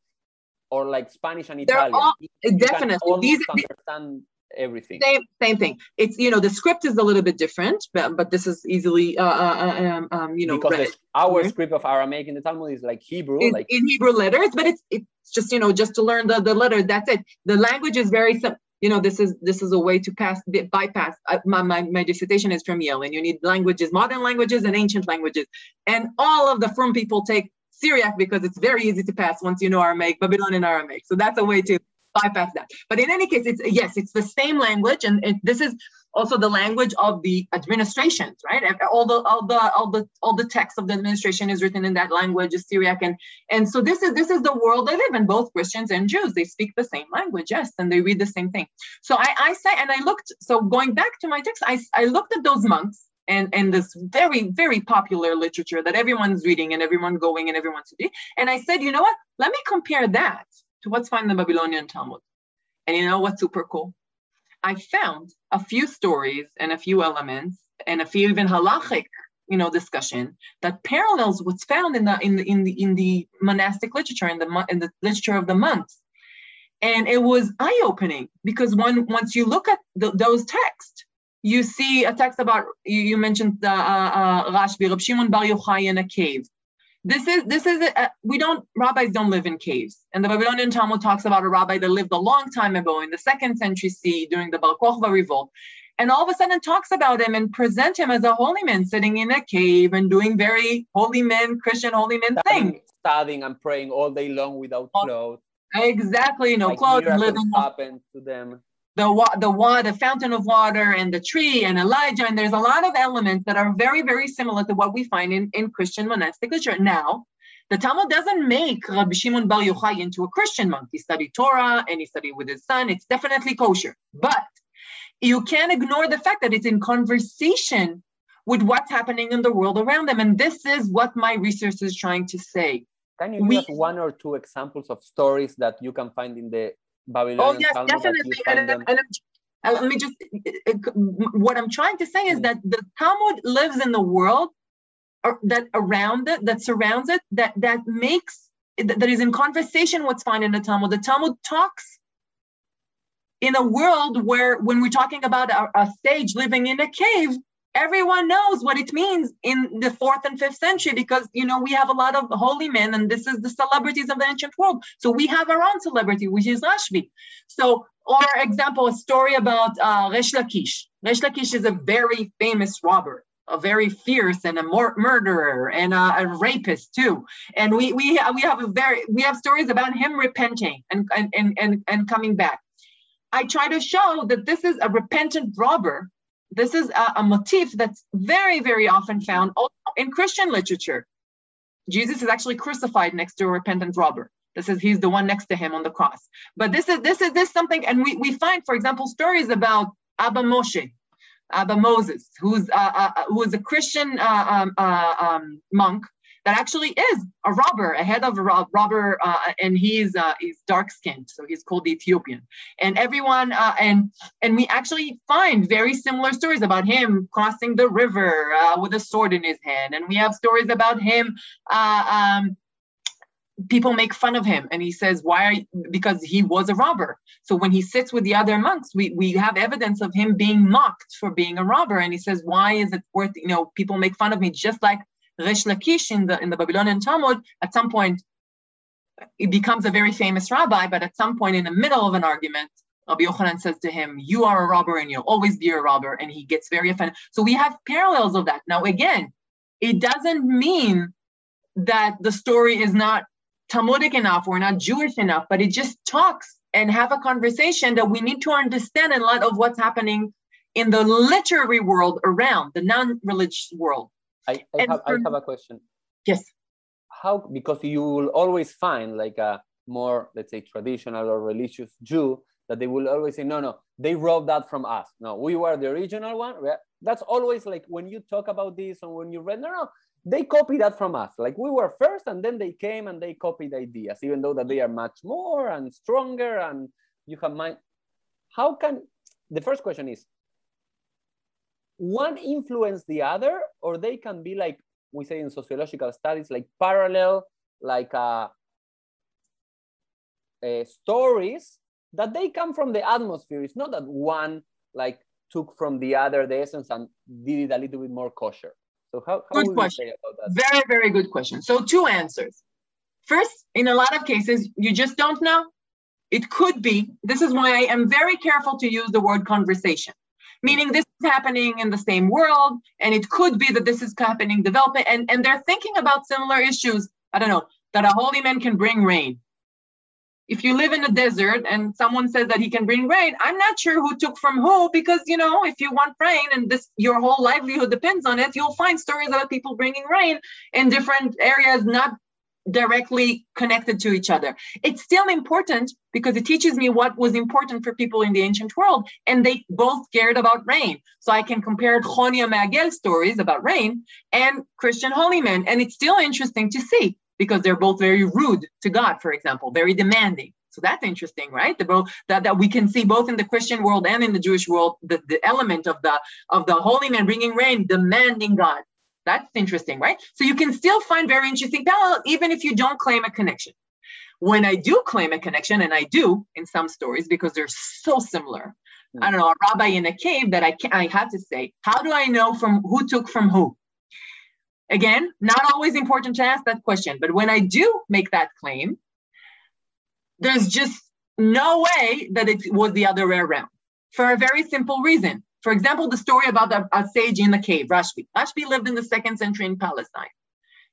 [SPEAKER 1] or like Spanish and Italian.
[SPEAKER 2] All, definitely.
[SPEAKER 1] These, understand everything.
[SPEAKER 2] Same, same thing. It's you know the script is a little bit different, but, but this is easily uh, uh, uh um, um, you know
[SPEAKER 1] because our mm-hmm. script of Aramaic in the Talmud is like Hebrew,
[SPEAKER 2] in,
[SPEAKER 1] like
[SPEAKER 2] in Hebrew letters, but it's it's just you know just to learn the the letter. That's it. The language is very simple. You know, this is this is a way to pass bypass. Uh, my, my my dissertation is from Yale, and you need languages, modern languages, and ancient languages, and all of the from people take Syriac because it's very easy to pass once you know Aramaic, Babylonian Aramaic. So that's a way to bypass that. But in any case, it's yes, it's the same language, and it, this is also the language of the administrations, right? All the all the all the all the text of the administration is written in that language, is Syriac, and and so this is this is the world they live in. Both Christians and Jews, they speak the same language, yes, and they read the same thing. So I I say, and I looked. So going back to my text, I I looked at those monks and and this very very popular literature that everyone's reading and everyone going and everyone's reading, and I said, you know what? Let me compare that to what's found in the Babylonian Talmud. And you know what's super cool? I found a few stories and a few elements and a few even halachic, you know, discussion that parallels what's found in the in the in the in the monastic literature in the in the literature of the monks. And it was eye-opening because one once you look at the, those texts, you see a text about you, you mentioned the uh, uh, Rashbi, Rab Shimon Bar Yochai in a cave this is this is a, we don't rabbis don't live in caves. And the babylonian talmud talks about a rabbi that lived a long time ago in the second century c during the bar kokhba revolt. And all of a sudden talks about him and present him as a holy man sitting in a cave and doing very holy men christian holy men things
[SPEAKER 1] studying and praying all day long without clothes.
[SPEAKER 2] Exactly no like clothes living
[SPEAKER 1] happened to them
[SPEAKER 2] the the water, the fountain of water, and the tree, and Elijah, and there's a lot of elements that are very, very similar to what we find in, in Christian monastic literature. Now, the Talmud doesn't make Rabbi Shimon Bar Yochai into a Christian monk. He studied Torah and he studied with his son. It's definitely kosher, but you can't ignore the fact that it's in conversation with what's happening in the world around them, and this is what my research is trying to say.
[SPEAKER 1] Can you give we, us one or two examples of stories that you can find in the Babylonian
[SPEAKER 2] oh yes, Talmud definitely. And, and, and, let me just uh, what I'm trying to say is that the Talmud lives in the world uh, that around it, that surrounds it, that that makes that is in conversation what's found in the Talmud. The Talmud talks in a world where when we're talking about a, a sage living in a cave, everyone knows what it means in the fourth and fifth century because you know we have a lot of holy men and this is the celebrities of the ancient world. So we have our own celebrity which is rashbi. So or example a story about uh, resh lakish. Resh lakish is a very famous robber a very fierce and a mur- murderer and a, a, rapist too. And we we we have a very we have stories about him repenting and and and and, and coming back. I try to show that this is a repentant robber this is a, a motif that's very, very often found also in Christian literature. Jesus is actually crucified next to a repentant robber. This is he's the one next to him on the cross. But this is this is this something, and we, we find, for example, stories about Abba Moshe, Abba Moses, who's uh, uh, who is a Christian uh, um, uh, um, monk that actually is a robber, a head of a rob- robber, uh, and he's uh, he's dark skinned, so he's called the Ethiopian. And everyone, uh, and and we actually find very similar stories about him crossing the river uh, with a sword in his hand, and we have stories about him. Uh, um, people make fun of him and he says why because he was a robber so when he sits with the other monks we, we have evidence of him being mocked for being a robber and he says why is it worth you know people make fun of me just like Resh Lakish in the, in the Babylonian Talmud, at some point, he becomes a very famous rabbi, but at some point in the middle of an argument, Rabbi Yochanan says to him, You are a robber and you'll always be a robber. And he gets very offended. So we have parallels of that. Now, again, it doesn't mean that the story is not Talmudic enough or not Jewish enough, but it just talks and have a conversation that we need to understand in light of what's happening in the literary world around the non-religious world.
[SPEAKER 1] I, I have, I have a question.
[SPEAKER 2] Yes.
[SPEAKER 1] How, because you will always find like a more, let's say, traditional or religious Jew that they will always say, no, no, they robbed that from us. No, we were the original one. That's always like when you talk about this and when you read, no, no, they copied that from us. Like we were first and then they came and they copied ideas, even though that they are much more and stronger and you have mind. How can, the first question is, one influence the other or they can be like we say in sociological studies like parallel like uh, uh, stories that they come from the atmosphere. It's not that one like took from the other the essence and did it a little bit more kosher. So how, how
[SPEAKER 2] good question. very very good question. So two answers. First in a lot of cases you just don't know. It could be this is why i am very careful to use the word conversation meaning this is happening in the same world and it could be that this is happening developing and, and they're thinking about similar issues I don't know, that a holy man can bring rain. If you live in a desert and someone says that he can bring rain, I'm not sure who took from who because you know if you want rain and this your whole livelihood depends on it, you'll find stories about people bringing rain in different areas, not directly connected to each other. It's still important because it teaches me what was important for people in the ancient world, and they both cared about rain. So I can compare Choni HaMe'agel stories about rain and Christian holy men, and it's still interesting to see because they're both very rude to God, for example, very demanding. So that's interesting, right? The that, that we can see both in the Christian world and in the Jewish world, the, the element of the of the holy man bringing rain, demanding God. That's interesting, right? So you can still find very interesting parallel even if you don't claim a connection. When I do claim a connection, and I do in some stories because they're so similar, mm. I don't know, a rabbi in a cave that I can, I have to say, how do I know from who took from who? Again, not always important to ask that question, but when I do make that claim, there's just no way that it was the other way around for a very simple reason. For example, the story about the, a sage in the cave, Rashbi. Rashbi lived in the second century in Palestine.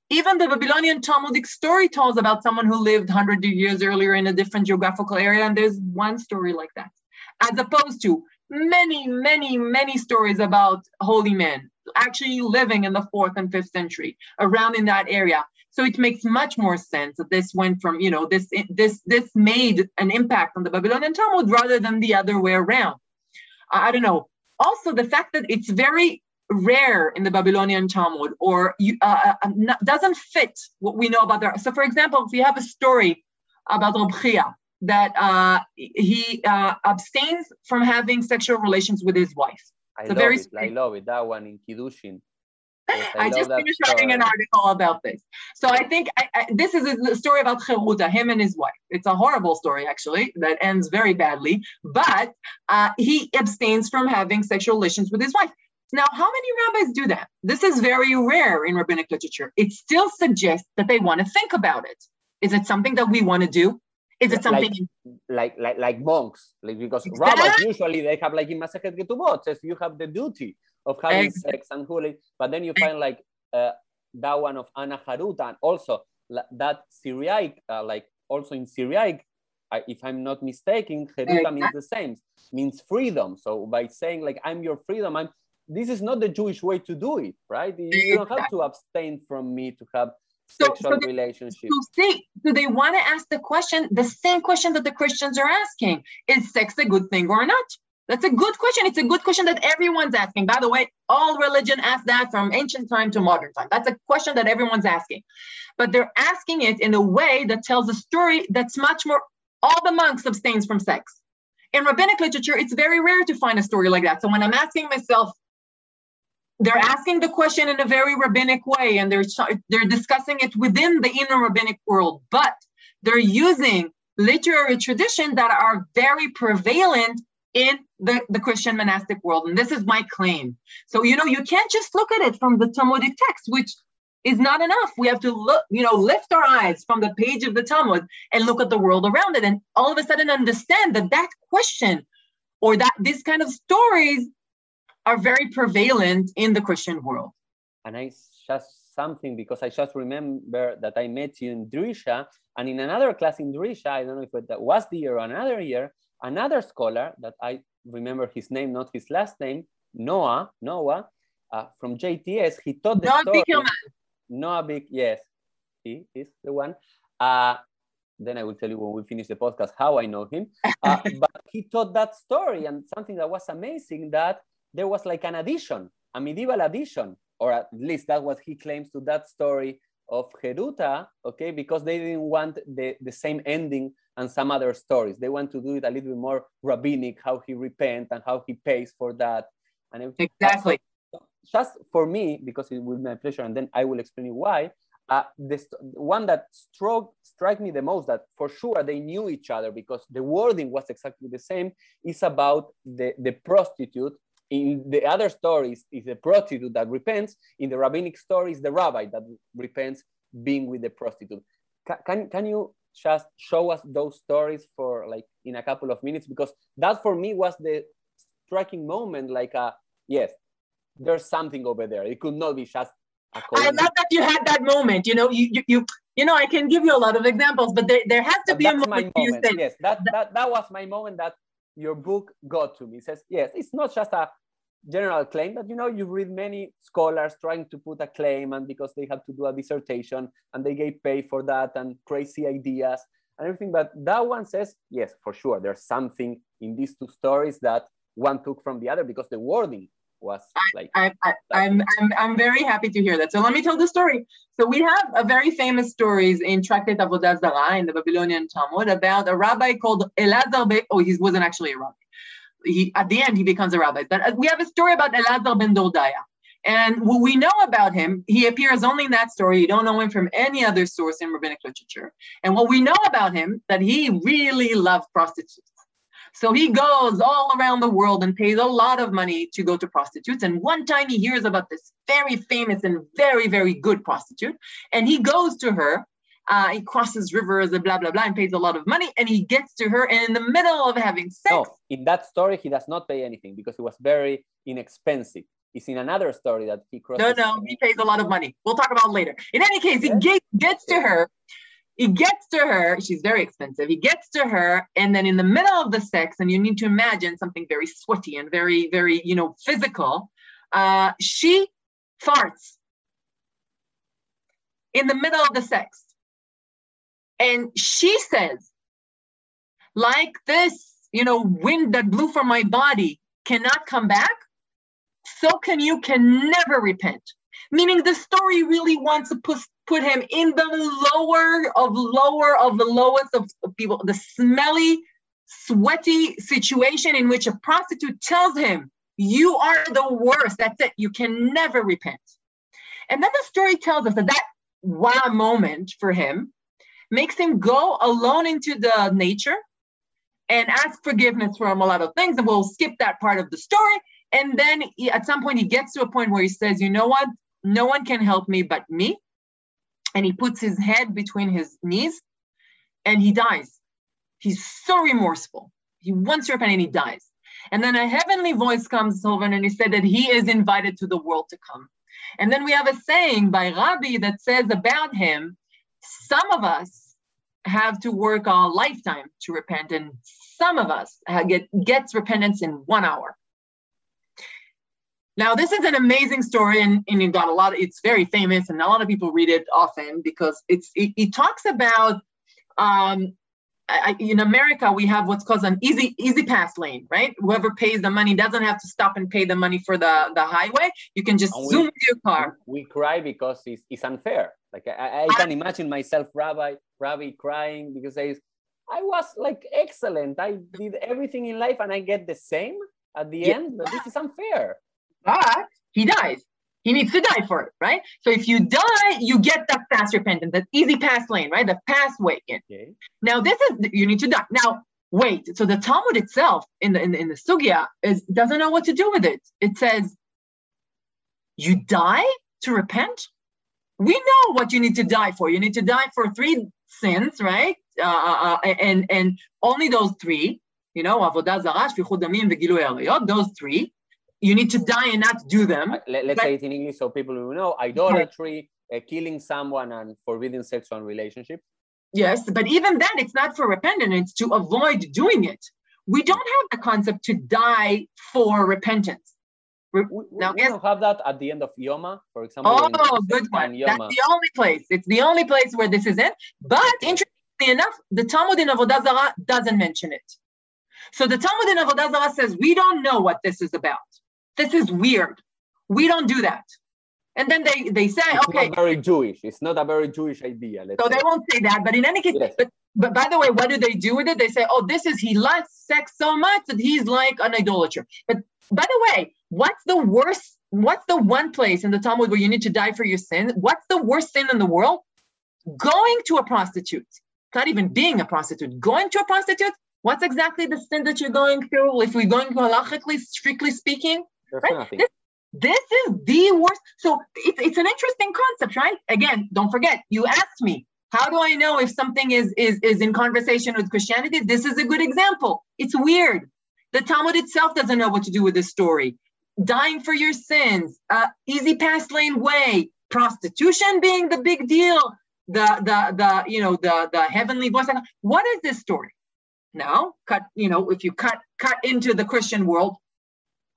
[SPEAKER 2] Even the Babylonian Talmudic story tells about someone who lived 100 years earlier in a different geographical area, and there's one story like that, as opposed to many, many, many stories about holy men actually living in the fourth and fifth century around in that area. So it makes much more sense that this went from, you know, this this this made an impact on the Babylonian Talmud rather than the other way around. I don't know also the fact that it's very rare in the Babylonian Talmud or you, uh, uh um, doesn't fit what we know about there. So, for example, if you have a story about Rav Chiya that uh, he uh, abstains from having sexual relations with his wife.
[SPEAKER 1] I love very it. I love it. That one in Kiddushin.
[SPEAKER 2] I, I just finished story. writing an article about this. So I think I, I, this is a story about Cheruta, him and his wife. It's a horrible story, actually, that ends very badly. But uh, he abstains from having sexual relations with his wife. Now, how many rabbis do that? This is very rare in rabbinic literature. It still suggests that they want to think about it. Is it something that we want to do? Is it something
[SPEAKER 1] like like like, like monks? Like because exactly. rabbis usually they have like in Masechet Ketubot says you have the duty of having exactly. sex and holy. But then you find like uh, that one of Anna Haruta and also that Syriac, uh, like also in Syriac, I, if I'm not mistaken, Heruta means the same, means freedom. So by saying like I'm your freedom, I'm this is not the Jewish way to do it, right? You don't have to abstain from me to have so, sexual so relationship.
[SPEAKER 2] So see, do they want to ask the question, the same question that the Christians are asking? Is sex a good thing or not? That's a good question. It's a good question that everyone's asking. By the way, all religion asks that from ancient time to modern time. That's a question that everyone's asking. But they're asking it in a way that tells a story that's much more all the monks abstains from sex. In rabbinic literature, it's very rare to find a story like that. So when I'm asking myself, they're asking the question in a very rabbinic way and they're they're discussing it within the inner rabbinic world, but they're using literary tradition that are very prevalent in the, the Christian monastic world. And this is my claim. So, you know, you can't just look at it from the Talmudic text, which is not enough. We have to look, you know, lift our eyes from the page of the Talmud and look at the world around it. And all of a sudden understand that that question or that this kind of stories are very prevalent in the Christian world.
[SPEAKER 1] And I just something because I just remember that I met you in Drisha and in another class in Drisha, I don't know if that was the year or another year, another scholar that I remember his name, not his last name, Noah, Noah, uh, from JTS, he taught the Noah story. Big Noah Big, yes, he is the one. Uh, then I will tell you when we finish the podcast how I know him. Uh, *laughs* but he taught that story and something that was amazing that there was like an addition, a medieval addition, or at least that was he claims to that story of Heruta, okay, because they didn't want the, the same ending and some other stories. They want to do it a little bit more rabbinic, how he repent and how he pays for that. And
[SPEAKER 2] exactly.
[SPEAKER 1] Just for me, because it will be my pleasure, and then I will explain you why. Uh, this one that struck strike me the most that for sure they knew each other because the wording was exactly the same is about the, the prostitute in the other stories is the prostitute that repents in the rabbinic stories the rabbi that repents being with the prostitute can, can, can you just show us those stories for like in a couple of minutes because that for me was the striking moment like uh yes there's something over there it could not be just
[SPEAKER 2] I love that you had that moment. You know, you, you, you you know, I can give you a lot of examples, but there, there has to
[SPEAKER 1] But
[SPEAKER 2] be a moment,
[SPEAKER 1] my
[SPEAKER 2] where you
[SPEAKER 1] moment. yes, that, that that was my moment that your book got to me. It says, yes, it's not just a general claim that you know you read many scholars trying to put a claim and because they have to do a dissertation and they get paid for that and crazy ideas and everything. But that one says, yes, for sure, there's something in these two stories that one took from the other because the wording was like
[SPEAKER 2] I, I, I'm, I'm, I'm very happy to hear that. So let me tell the story. So we have a very famous stories in Tractate Avodah Zarah in the Babylonian Talmud about a rabbi called Elazar. Be- oh, he wasn't actually a rabbi. He at the end he becomes a rabbi. But uh, we have a story about Elazar ben Dordaya. And what we know about him, he appears only in that story. You don't know him from any other source in rabbinic literature. And what we know about him, that he really loved prostitutes. So he goes all around the world and pays a lot of money to go to prostitutes. And one time he hears about this very famous and very, very good prostitute. And he goes to her. Uh, he crosses rivers and blah, blah, blah, and pays a lot of money. And he gets to her. And in the middle of having sex,
[SPEAKER 1] no, in that story he does not pay anything because it was very inexpensive. It's in another story that he crosses.
[SPEAKER 2] no, no, he pays a lot of money. We'll talk about it later. In any case, he
[SPEAKER 1] Yes.
[SPEAKER 2] get, gets to her. He gets to her. She's very expensive. He gets to her, and then in the middle of the sex, and you need to imagine something very sweaty and very, very, you know, physical. Uh, she farts in the middle of the sex, and she says, "Like this, you know, wind that blew from my body cannot come back, so can you can never repent." Meaning, the story really wants to put put him in the lower of lower of the lowest of people, the smelly, sweaty situation in which a prostitute tells him, You are the worst. That's it. You can never repent. And then the story tells us that that wow moment for him makes him go alone into the nature and ask forgiveness from a lot of things. And we'll skip that part of the story. And then he, at some point, he gets to a point where he says, You know what? No one can help me but me and he puts his head between his knees and he dies. He's so remorseful. He wants to repent and he dies. And then a heavenly voice comes over and he said that he is invited to the world to come. And then we have a saying by Rabbi that says about him, some of us have to work a lifetime to repent, and some of us get gets repentance in one hour. Now, this is an amazing story, and, and it got a lot. Of, it's very famous, and a lot of people read it often because it's it, it talks about. Um, I, in America, we have what's called an easy easy pass lane, right? Whoever pays the money doesn't have to stop and pay the money for the, the highway. You can just
[SPEAKER 1] And we-
[SPEAKER 2] zoom with your car.
[SPEAKER 1] we cry because it's, it's unfair. Like I, I can imagine myself, Rabbi, Rabbi crying because I, I was like excellent. I did everything in life and I get the same at the
[SPEAKER 2] Yeah.
[SPEAKER 1] end. But this is unfair.
[SPEAKER 2] But he dies. He needs to die for it, right? So if you die, you get that fast repentance, that easy pass lane, right? The pathway in.
[SPEAKER 1] Okay.
[SPEAKER 2] Now this is you need to die. Now wait. So the Talmud itself in the in the, in the Sugya is doesn't know what to do with it. It says, "You die to repent." We know what you need to die for. You need to die for three sins, right? Uh, uh, and and only those three. You know, avodah zarah, damim, v'gilui arayot. Those three. You need to die and not do them.
[SPEAKER 1] Uh, Let, us say it in English so people will know idolatry, uh, killing someone, and forbidden sexual relationships.
[SPEAKER 2] Yes, but even then, it's not for repentance, it's to avoid doing it. We don't have the concept to die for repentance. Re-
[SPEAKER 1] We, we,
[SPEAKER 2] Now,
[SPEAKER 1] we
[SPEAKER 2] yes-
[SPEAKER 1] have that at the end of Yoma, for example.
[SPEAKER 2] Oh, good
[SPEAKER 1] on
[SPEAKER 2] one. That's the only place. It's the only place where this is in. But interestingly enough, the Talmud in Avodah Zarah doesn't mention it. So the Talmud in Avodah Zarah says, we don't know what this is about. This is weird. We don't do that. And then they, they say,
[SPEAKER 1] It's
[SPEAKER 2] okay,
[SPEAKER 1] not very Jewish. It's not a very Jewish idea. Let's
[SPEAKER 2] So
[SPEAKER 1] say.
[SPEAKER 2] they won't say that, but in any case,
[SPEAKER 1] Yes.
[SPEAKER 2] but but by the way, what do they do with it? They say, oh, this is he loves sex so much that he's like an idolater. But by the way, what's the worst? What's the one place in the Talmud where you need to die for your sin? What's the worst sin in the world? Going to a prostitute, not even being a prostitute, going to a prostitute. What's exactly the sin that you're going through? If we're going halachically, strictly speaking, right? This, this is the worst. So it's, it's an interesting concept, right? Again, don't forget, you asked me, how do I know if something is, is, is in conversation with Christianity? This is a good example. It's weird. The Talmud itself doesn't know what to do with this story. Dying for your sins, uh, easy pass lane way, prostitution being the big deal, the the the you know the the heavenly voice. What is this story? Now, cut you know if you cut cut into the Christian world,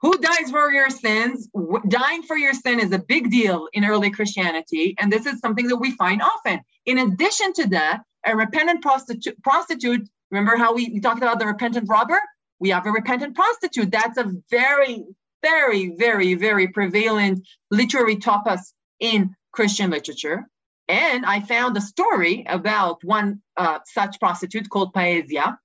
[SPEAKER 2] who dies for your sins? Dying for your sin is a big deal in early Christianity, and this is something that we find often. In addition to that, a repentant prostitute, prostitute remember how we, we talked about the repentant robber? We have a repentant prostitute. That's a very, very, very, very prevalent literary topos in Christian literature. And I found a story about one uh, such prostitute called Paesia.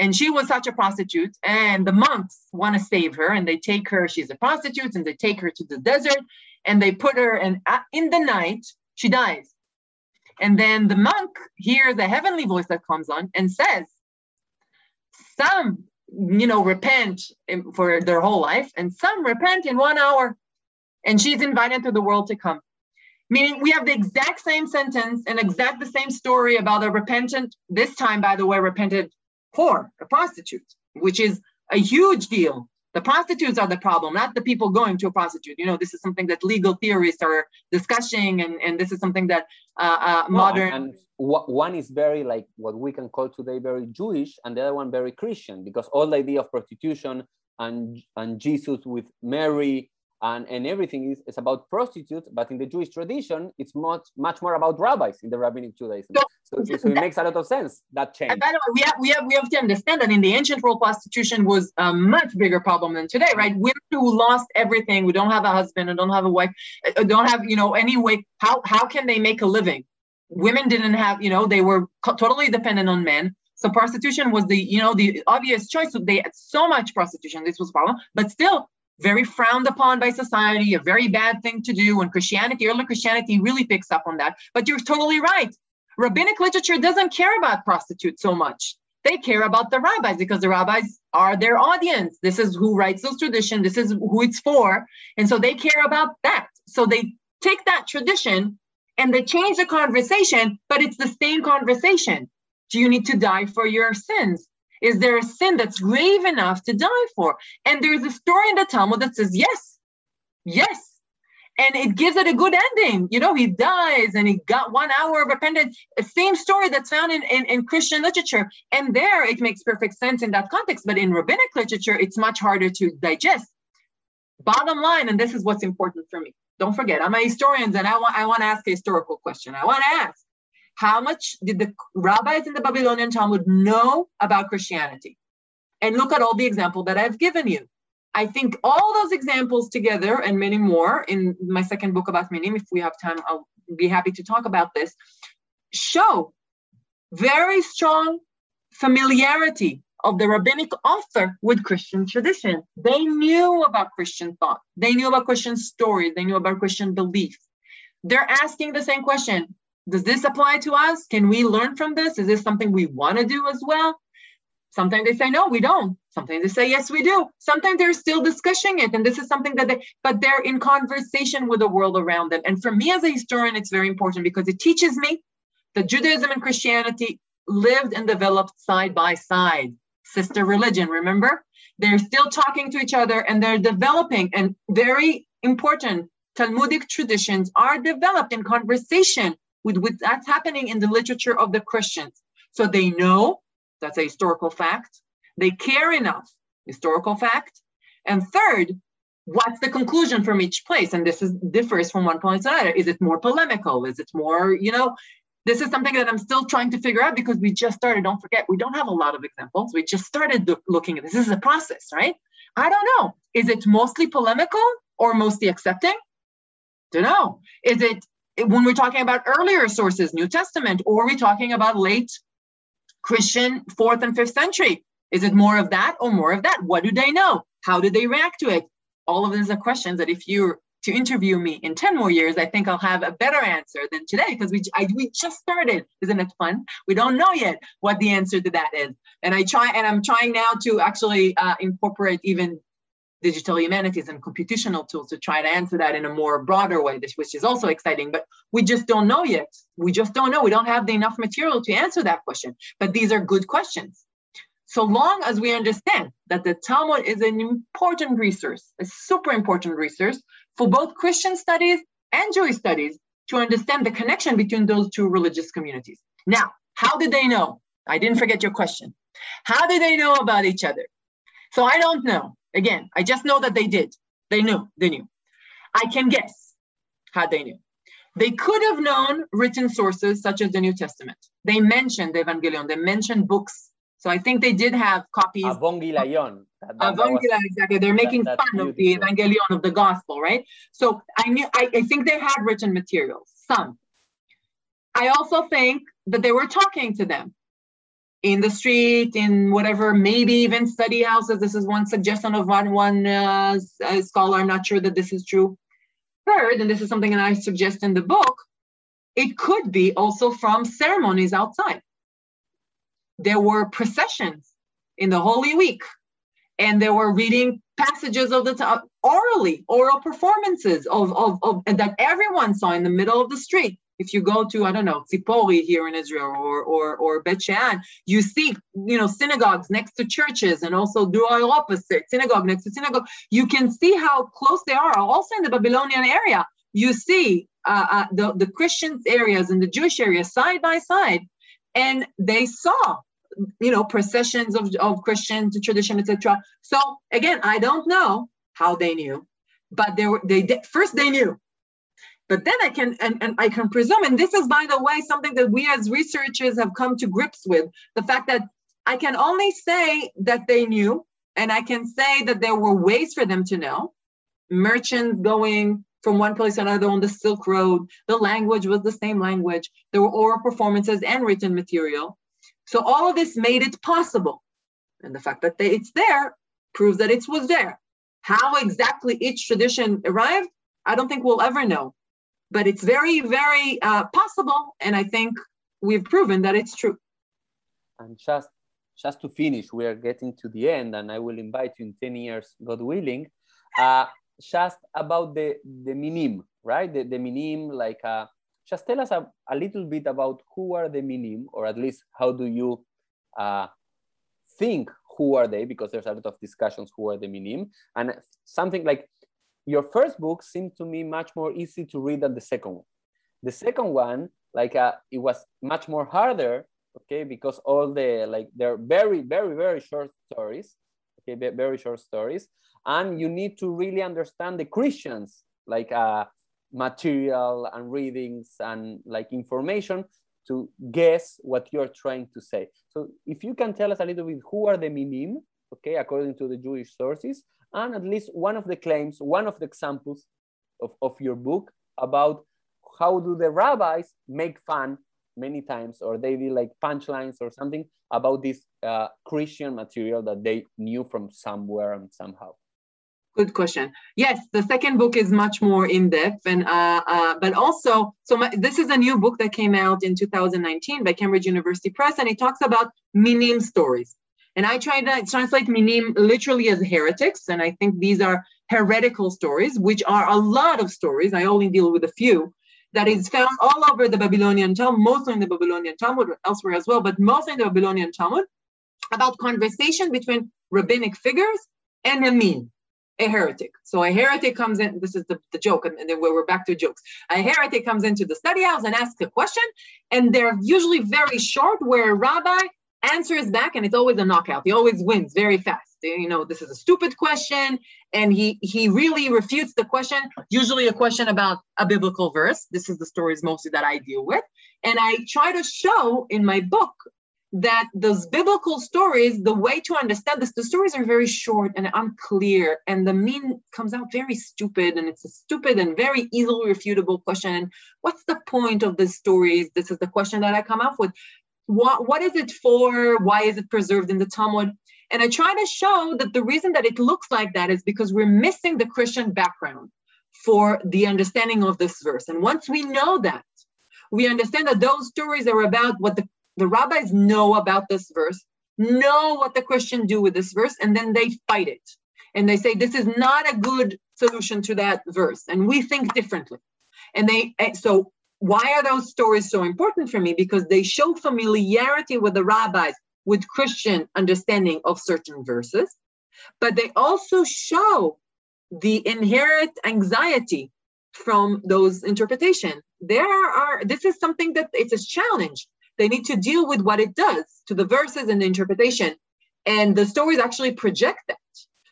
[SPEAKER 2] And she was such a prostitute, and the monks want to save her, and they take her. She's a prostitute, and they take her to the desert, and they put her in. Uh, in the night, she dies. And then the monk hears a heavenly voice that comes on and says, Some, you know, repent for their whole life, and some repent in one hour. And she's invited to the world to come. Meaning we have the exact same sentence and exact the same story about a repentant, this time, by the way, repentant whore, a prostitute, which is a huge deal. The prostitutes are the problem, not the people going to a prostitute. You know, this is something that legal theorists are discussing, and, and this is something that uh, uh, modern.
[SPEAKER 1] And one is very like what we can call today very Jewish, and the other one very Christian, because all the idea of prostitution and and Jesus with Mary and, and everything is, is about prostitutes, but in the Jewish tradition, it's much much more about rabbis in the rabbinic Judaism. So, so, so it makes a lot of sense that change.
[SPEAKER 2] And by the way, we have, we have we have to understand that in the ancient world, prostitution was a much bigger problem than today, right? Women who lost everything, who don't have a husband, and don't have a wife, uh, don't have you know any way. How how can they make a living? Women didn't have you know they were totally dependent on men. So prostitution was the, you know, the obvious choice. They had so much prostitution. This was a problem, but still very frowned upon by society, a very bad thing to do. And Christianity, early Christianity really picks up on that. But you're totally right. Rabbinic literature doesn't care about prostitutes so much. They care about the rabbis because the rabbis are their audience. This is who writes those traditions. This is who it's for. And so they care about that. So they take that tradition and they change the conversation, but it's the same conversation. Do you need to die for your sins? Is there a sin that's grave enough to die for? And there's a story in the Talmud that says, yes, yes. And it gives it a good ending. You know, he dies and he got one hour of repentance. Same story that's found in, in, in Christian literature. And there it makes perfect sense in that context. But in rabbinic literature, it's much harder to digest. Bottom line, and this is what's important for me. Don't forget, I'm a historian and I want, I want to ask a historical question. I want to ask how much did the rabbis in the Babylonian Talmud know about Christianity? And look at all the examples that I've given you. I think all those examples together and many more in my second book about Minim, if we have time, I'll be happy to talk about this, show very strong familiarity of the rabbinic author with Christian tradition. They knew about Christian thought, they knew about Christian stories, they knew about Christian belief. They're asking the same question does this apply to us? Can we learn from this? Is this something we want to do as well? Sometimes they say, no, we don't. Sometimes they say, yes, we do. Sometimes they're still discussing it. And this is something that they, but they're in conversation with the world around them. And for me as a historian, it's very important because it teaches me that Judaism and Christianity lived and developed side by side. Sister religion, remember? They're still talking to each other and they're developing. And very important Talmudic traditions are developed in conversation with, with that's happening in the literature of the Christians. So they know that's a historical fact. They care enough, historical fact. And third, what's the conclusion from each place? And this is differs from one point to another. Is it more polemical? Is it more, you know, this is something that I'm still trying to figure out because we just started. Don't forget, we don't have a lot of examples. We just started looking at this. This is a process, right? I don't know. Is it mostly polemical or mostly accepting? Don't know. Is it when we're talking about earlier sources, New Testament, or are we talking about late Christian fourth and fifth century? Is it more of that or more of that? What do they know? How do they react to it? All of these are questions that if you're to interview me in 10 more years, I think I'll have a better answer than today because we, I, we just started. Isn't it fun? We don't know yet what the answer to that is. And I try, and I'm trying now to actually uh, incorporate even digital humanities and computational tools to try to answer that in a more broader way, which is also exciting. But we just don't know yet. We just don't know. We don't have the enough material to answer that question. But these are good questions. So long as we understand that the Talmud is an important resource, a super important resource for both Christian studies and Jewish studies to understand the connection between those two religious communities. Now, how did they know? I didn't forget your question. How did they know about each other? So I don't know. Again, I just know that they did. They knew. They knew. I can guess how they knew. They could have known written sources such as the New Testament. They mentioned the Evangelion. They mentioned books. So I think they did have copies.
[SPEAKER 1] Evangelion.
[SPEAKER 2] Evangelion, exactly. They're making that, fun of the Evangelion of the gospel, right? So I knew. I, I think they had written materials. Some. I also think that they were talking to them in the street, in whatever, maybe even study houses. This is one suggestion of one one uh, scholar. I'm not sure that this is true. Third, and this is something that I suggest in the book, it could be also from ceremonies outside. There were processions in the Holy Week, and they were reading passages of the t- orally, oral performances of, of, of that everyone saw in the middle of the street if you go to I don't know Tzipori here in Israel or or or Bet Shean, you see you know synagogues next to churches and also dual opposite synagogue next to synagogue. You can see how close they are. Also in the Babylonian area, you see uh, uh, the the Christian areas and the Jewish areas side by side, and they saw you know processions of of Christian tradition, etc. So again, I don't know how they knew, but they were they first they knew but then I can and, and I can presume, and this is by the way, something that we as researchers have come to grips with, the fact that I can only say that they knew, and I can say that there were ways for them to know. Merchants going from one place to another on the Silk Road, the language was the same language. There were oral performances and written material. So all of this made it possible. And the fact that they, it's there proves that it was there. How exactly each tradition arrived, I don't think we'll ever know but it's very, very uh, possible. And I think we've proven that it's true.
[SPEAKER 1] And just, just to finish, we are getting to the end, and I will invite you in 10 years, God willing, uh, just about the, the minim, right? The, the minim, like, uh, just tell us a, a little bit about who are the minim, or at least how do you uh, think who are they, because there's a lot of discussions who are the minim, and something like your first book seemed to me much more easy to read than the second one. The second one, like uh, it was much more harder, okay, because all the like they're very, very, very short stories, okay, very short stories, and you need to really understand the Christians, like uh, material and readings and like information to guess what you're trying to say. So if you can tell us a little bit who are the minim, okay, according to the Jewish sources, and at least one of the claims, one of the examples of, of your book about how do the rabbis make fun many times or they did like punchlines or something about this uh, Christian material that they knew from somewhere and somehow.
[SPEAKER 2] Good question. Yes, the second book is much more in depth, and uh, uh, but also, so my, this is a new book that came out in 2019 by Cambridge University Press, and it talks about minim stories. And I try to translate minim literally as heretics. And I think these are heretical stories, which are a lot of stories. I only deal with a few that is found all over the Babylonian Talmud, mostly in the Babylonian Talmud, elsewhere as well, but mostly in the Babylonian Talmud, about conversation between rabbinic figures and a min, a heretic. So a heretic comes in, this is the, the joke, and then we're back to jokes. A heretic comes into the study house and asks a question, and they're usually very short, where a rabbi answers back and it's always a knockout. He always wins very fast. You know this is a stupid question and he he really refutes the question usually a question about a biblical verse. This is the stories mostly that i deal with. And i try to show in my book that those biblical stories the way to understand this the stories are very short and unclear and the min comes out very stupid and it's a stupid and very easily refutable question. What's the point of the stories? This is the question that i come up with what, what is it for? Why is it preserved in the Talmud? And I try to show that the reason that it looks like that is because we're missing the Christian background for the understanding of this verse. And once we know that, we understand that those stories are about what the, the rabbis know about this verse, know what the Christian do with this verse, and then they fight it. And they say, this is not a good solution to that verse. And we think differently. And they, eh, so why are those stories so important for me? Because they show familiarity with the rabbis, with Christian understanding of certain verses, but they also show the inherent anxiety from those interpretation there are this is something that it's a challenge. They need to deal with what it does to the verses and the interpretation. And the stories actually project that.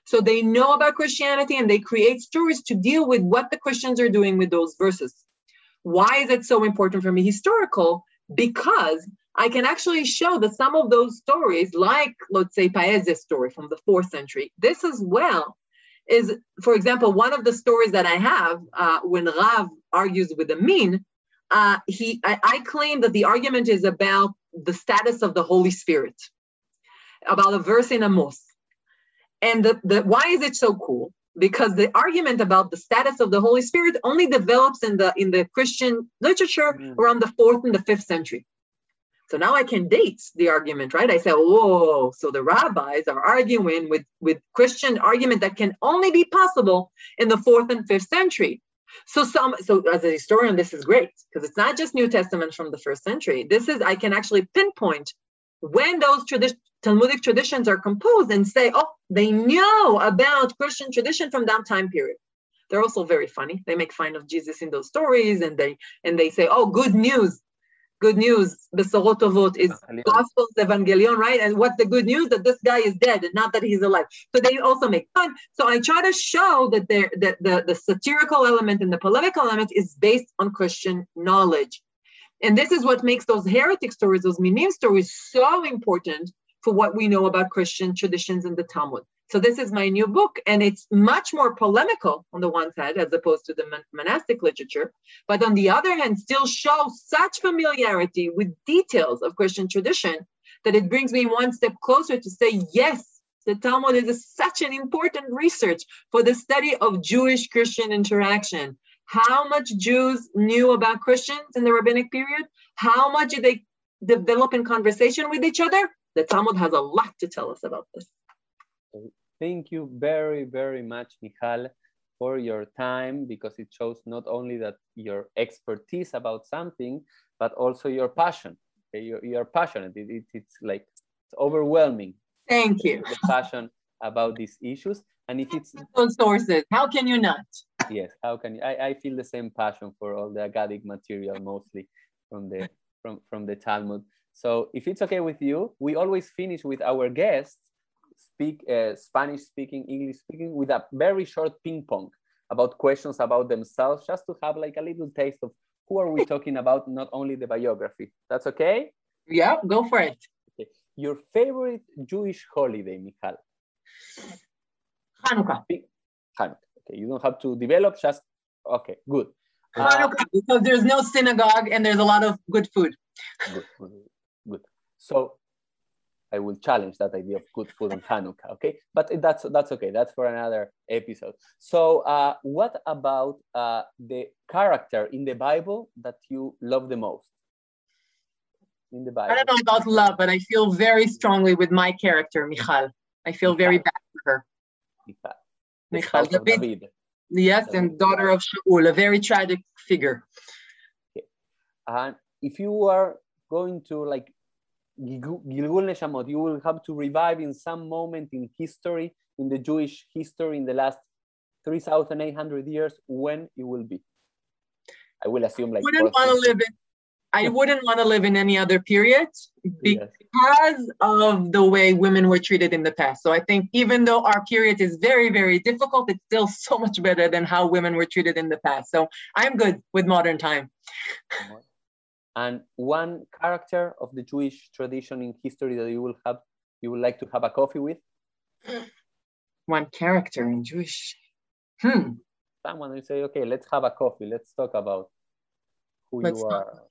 [SPEAKER 2] So they know about Christianity and they create stories to deal with what the Christians are doing with those verses. Why is it so important for me historical? Because I can actually show that some of those stories, like let's say Paez's story from the fourth century, this as well is, for example, one of the stories that I have uh, when Rav argues with a min, uh, he I, I claim that the argument is about the status of the Holy Spirit, about a verse in Amos. And the, the, why is it so cool? Because the argument about the status of the Holy Spirit only develops in the in the Christian literature mm. around the fourth and the fifth century. So now I can date the argument, right? I say, whoa, so the rabbis are arguing with, with Christian argument that can only be possible in the fourth and fifth century. So some so as a historian, this is great because it's not just New Testament from the first century. This is I can actually pinpoint when those tradi- Talmudic traditions are composed and say, oh, they know about Christian tradition from that time period. They're also very funny. They make fun of Jesus in those stories, and they and they say, oh, good news good news, Besorot Tovot, is Gospels, Evangelion, right? And what's the good news? That this guy is dead and not that he's alive. So they also make fun. So I try to show that, there, that the, the satirical element and the polemical element is based on Christian knowledge. And this is what makes those heretic stories, those minim stories, so important for what we know about Christian traditions in the Talmud. So this is my new book, and it's much more polemical on the one side as opposed to the monastic literature, but on the other hand, still shows such familiarity with details of Christian tradition that it brings me one step closer to say, yes, the Talmud is such an important research for the study of Jewish-Christian interaction. How much Jews knew about Christians in the rabbinic period? How much did they develop in conversation with each other? The Talmud has a lot to tell us about this.
[SPEAKER 1] Thank you very, very much, Michal, for your time because it shows not only that your expertise about something, but also your passion. You're, you're passionate. It, it, it's like it's overwhelming.
[SPEAKER 2] Thank you.
[SPEAKER 1] The passion about these issues. And if it's
[SPEAKER 2] those sources, how can you not?
[SPEAKER 1] Yes, how can you? I, I feel the same passion for all the Agadic material, mostly from the from, from the Talmud. So if it's okay with you, we always finish with our guests speak uh, Spanish speaking, English speaking with a very short ping pong about questions about themselves, just to have like a little taste of who are we talking *laughs* about, not only the biography. That's okay?
[SPEAKER 2] Yeah, go for it.
[SPEAKER 1] Okay. Your favorite Jewish holiday, Michal?
[SPEAKER 2] Hanukkah.
[SPEAKER 1] Hanukkah. Okay, you don't have to develop, just okay, good.
[SPEAKER 2] Hanukkah, uh, because there's no synagogue and there's a lot of good food.
[SPEAKER 1] Good, good, good. So I will challenge that idea of good food on Hanukkah. Okay, but that's that's okay. That's for another episode. So, uh, what about uh, the character in the Bible that you love the most? In the Bible,
[SPEAKER 2] I don't know about love, but I feel very strongly with my character, Michal. I feel Michal. very bad for her.
[SPEAKER 1] Michal,
[SPEAKER 2] Michal, David. David. Yes, David. and daughter of Shaul, a very tragic figure.
[SPEAKER 1] Okay. And if you are going to like Gilgul Neshamot, you will have to revive in some moment in history, in the Jewish history in the last 3,800 years, when it will be. I will assume like.
[SPEAKER 2] Wouldn't want to live in, I wouldn't want to live in any other period because yes. of the way women were treated in the past. So I think even though our period is very, very difficult, it's still so much better than how women were treated in the past. So I'm good with modern time
[SPEAKER 1] and one character of the Jewish tradition in history that you will have, you would like to have a coffee with? *gasps*
[SPEAKER 2] One character in Jewish. Hmm.
[SPEAKER 1] Someone will say, okay, let's have a coffee. Let's talk about who let's you are. Talk.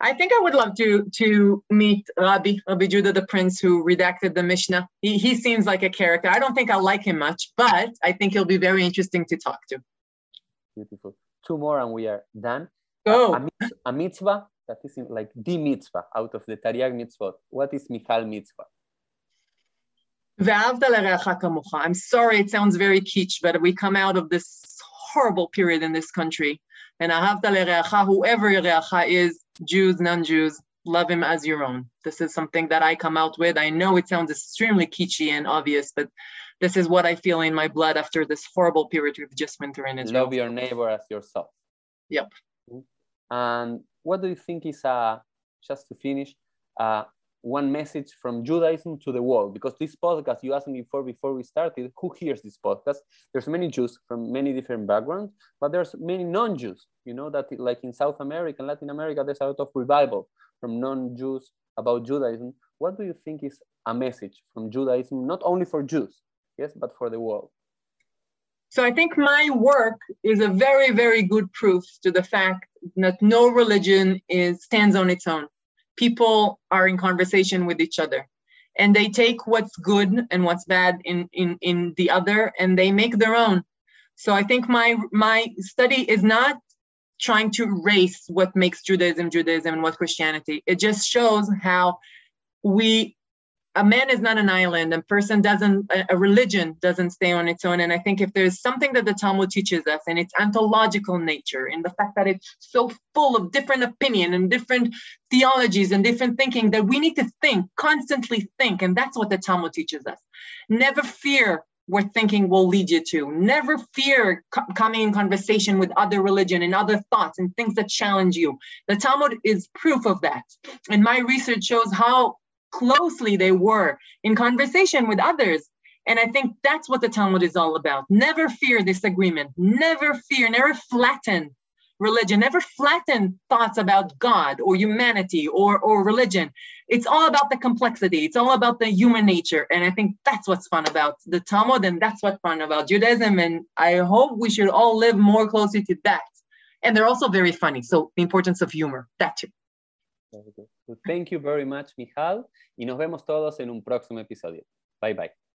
[SPEAKER 2] I think I would love to to meet Rabbi Rabbi Judah the Prince who redacted the Mishnah. He, he seems like a character. I don't think I like him much, but I think he'll be very interesting to talk to.
[SPEAKER 1] Beautiful. Two more and we are done.
[SPEAKER 2] Go.
[SPEAKER 1] A, a, mitzvah that is like the mitzvah out of the Tariag mitzvot. What is Michal mitzvah?
[SPEAKER 2] I'm sorry, it sounds very kitsch, but we come out of this horrible period in this country. And i have ta'le'reyakha whoever reacha is, Jews, non-Jews, love him as your own. This is something that I come out with. I know it sounds extremely kitschy and obvious, but this is what I feel in my blood after this horrible period we've just went through in Israel.
[SPEAKER 1] Love your neighbor as yourself.
[SPEAKER 2] Yep. Mm-hmm.
[SPEAKER 1] And what do you think is, uh, just to finish, uh, one message from Judaism to the world? Because this podcast, you asked me before, before we started, who hears this podcast? There's many Jews from many different backgrounds, but there's many non-Jews, you know, that like in South America, and Latin America, there's a lot of revival from non-Jews about Judaism. What do you think is a message from Judaism, not only for Jews, yes, but for the world?
[SPEAKER 2] So I think my work is a very, very good proof to the fact that no religion is stands on its own. People are in conversation with each other and they take what's good and what's bad in, in, in the other and they make their own. So I think my my study is not trying to erase what makes Judaism Judaism and what Christianity. It just shows how we a man is not an island. A person doesn't, a religion doesn't stay on its own. And I think if there's something that the Talmud teaches us, and its anthological nature, in the fact that it's so full of different opinion and different theologies and different thinking, that we need to think, constantly think. And that's what the Talmud teaches us. Never fear where thinking will lead you to. Never fear co- coming in conversation with other religion and other thoughts and things that challenge you. The Talmud is proof of that. And my research shows how closely they were in conversation with others. And I think that's what the Talmud is all about. Never fear disagreement, never fear, never flatten religion, never flatten thoughts about God or humanity or, or religion. It's all about the complexity, it's all about the human nature. And I think that's what's fun about the Talmud, and that's what's fun about Judaism. And I hope we should all live more closely to that. And they're also very funny. So the importance of humor, that too.
[SPEAKER 1] Thank you very much, Michal. Y nos vemos todos en un próximo episodio. Bye bye.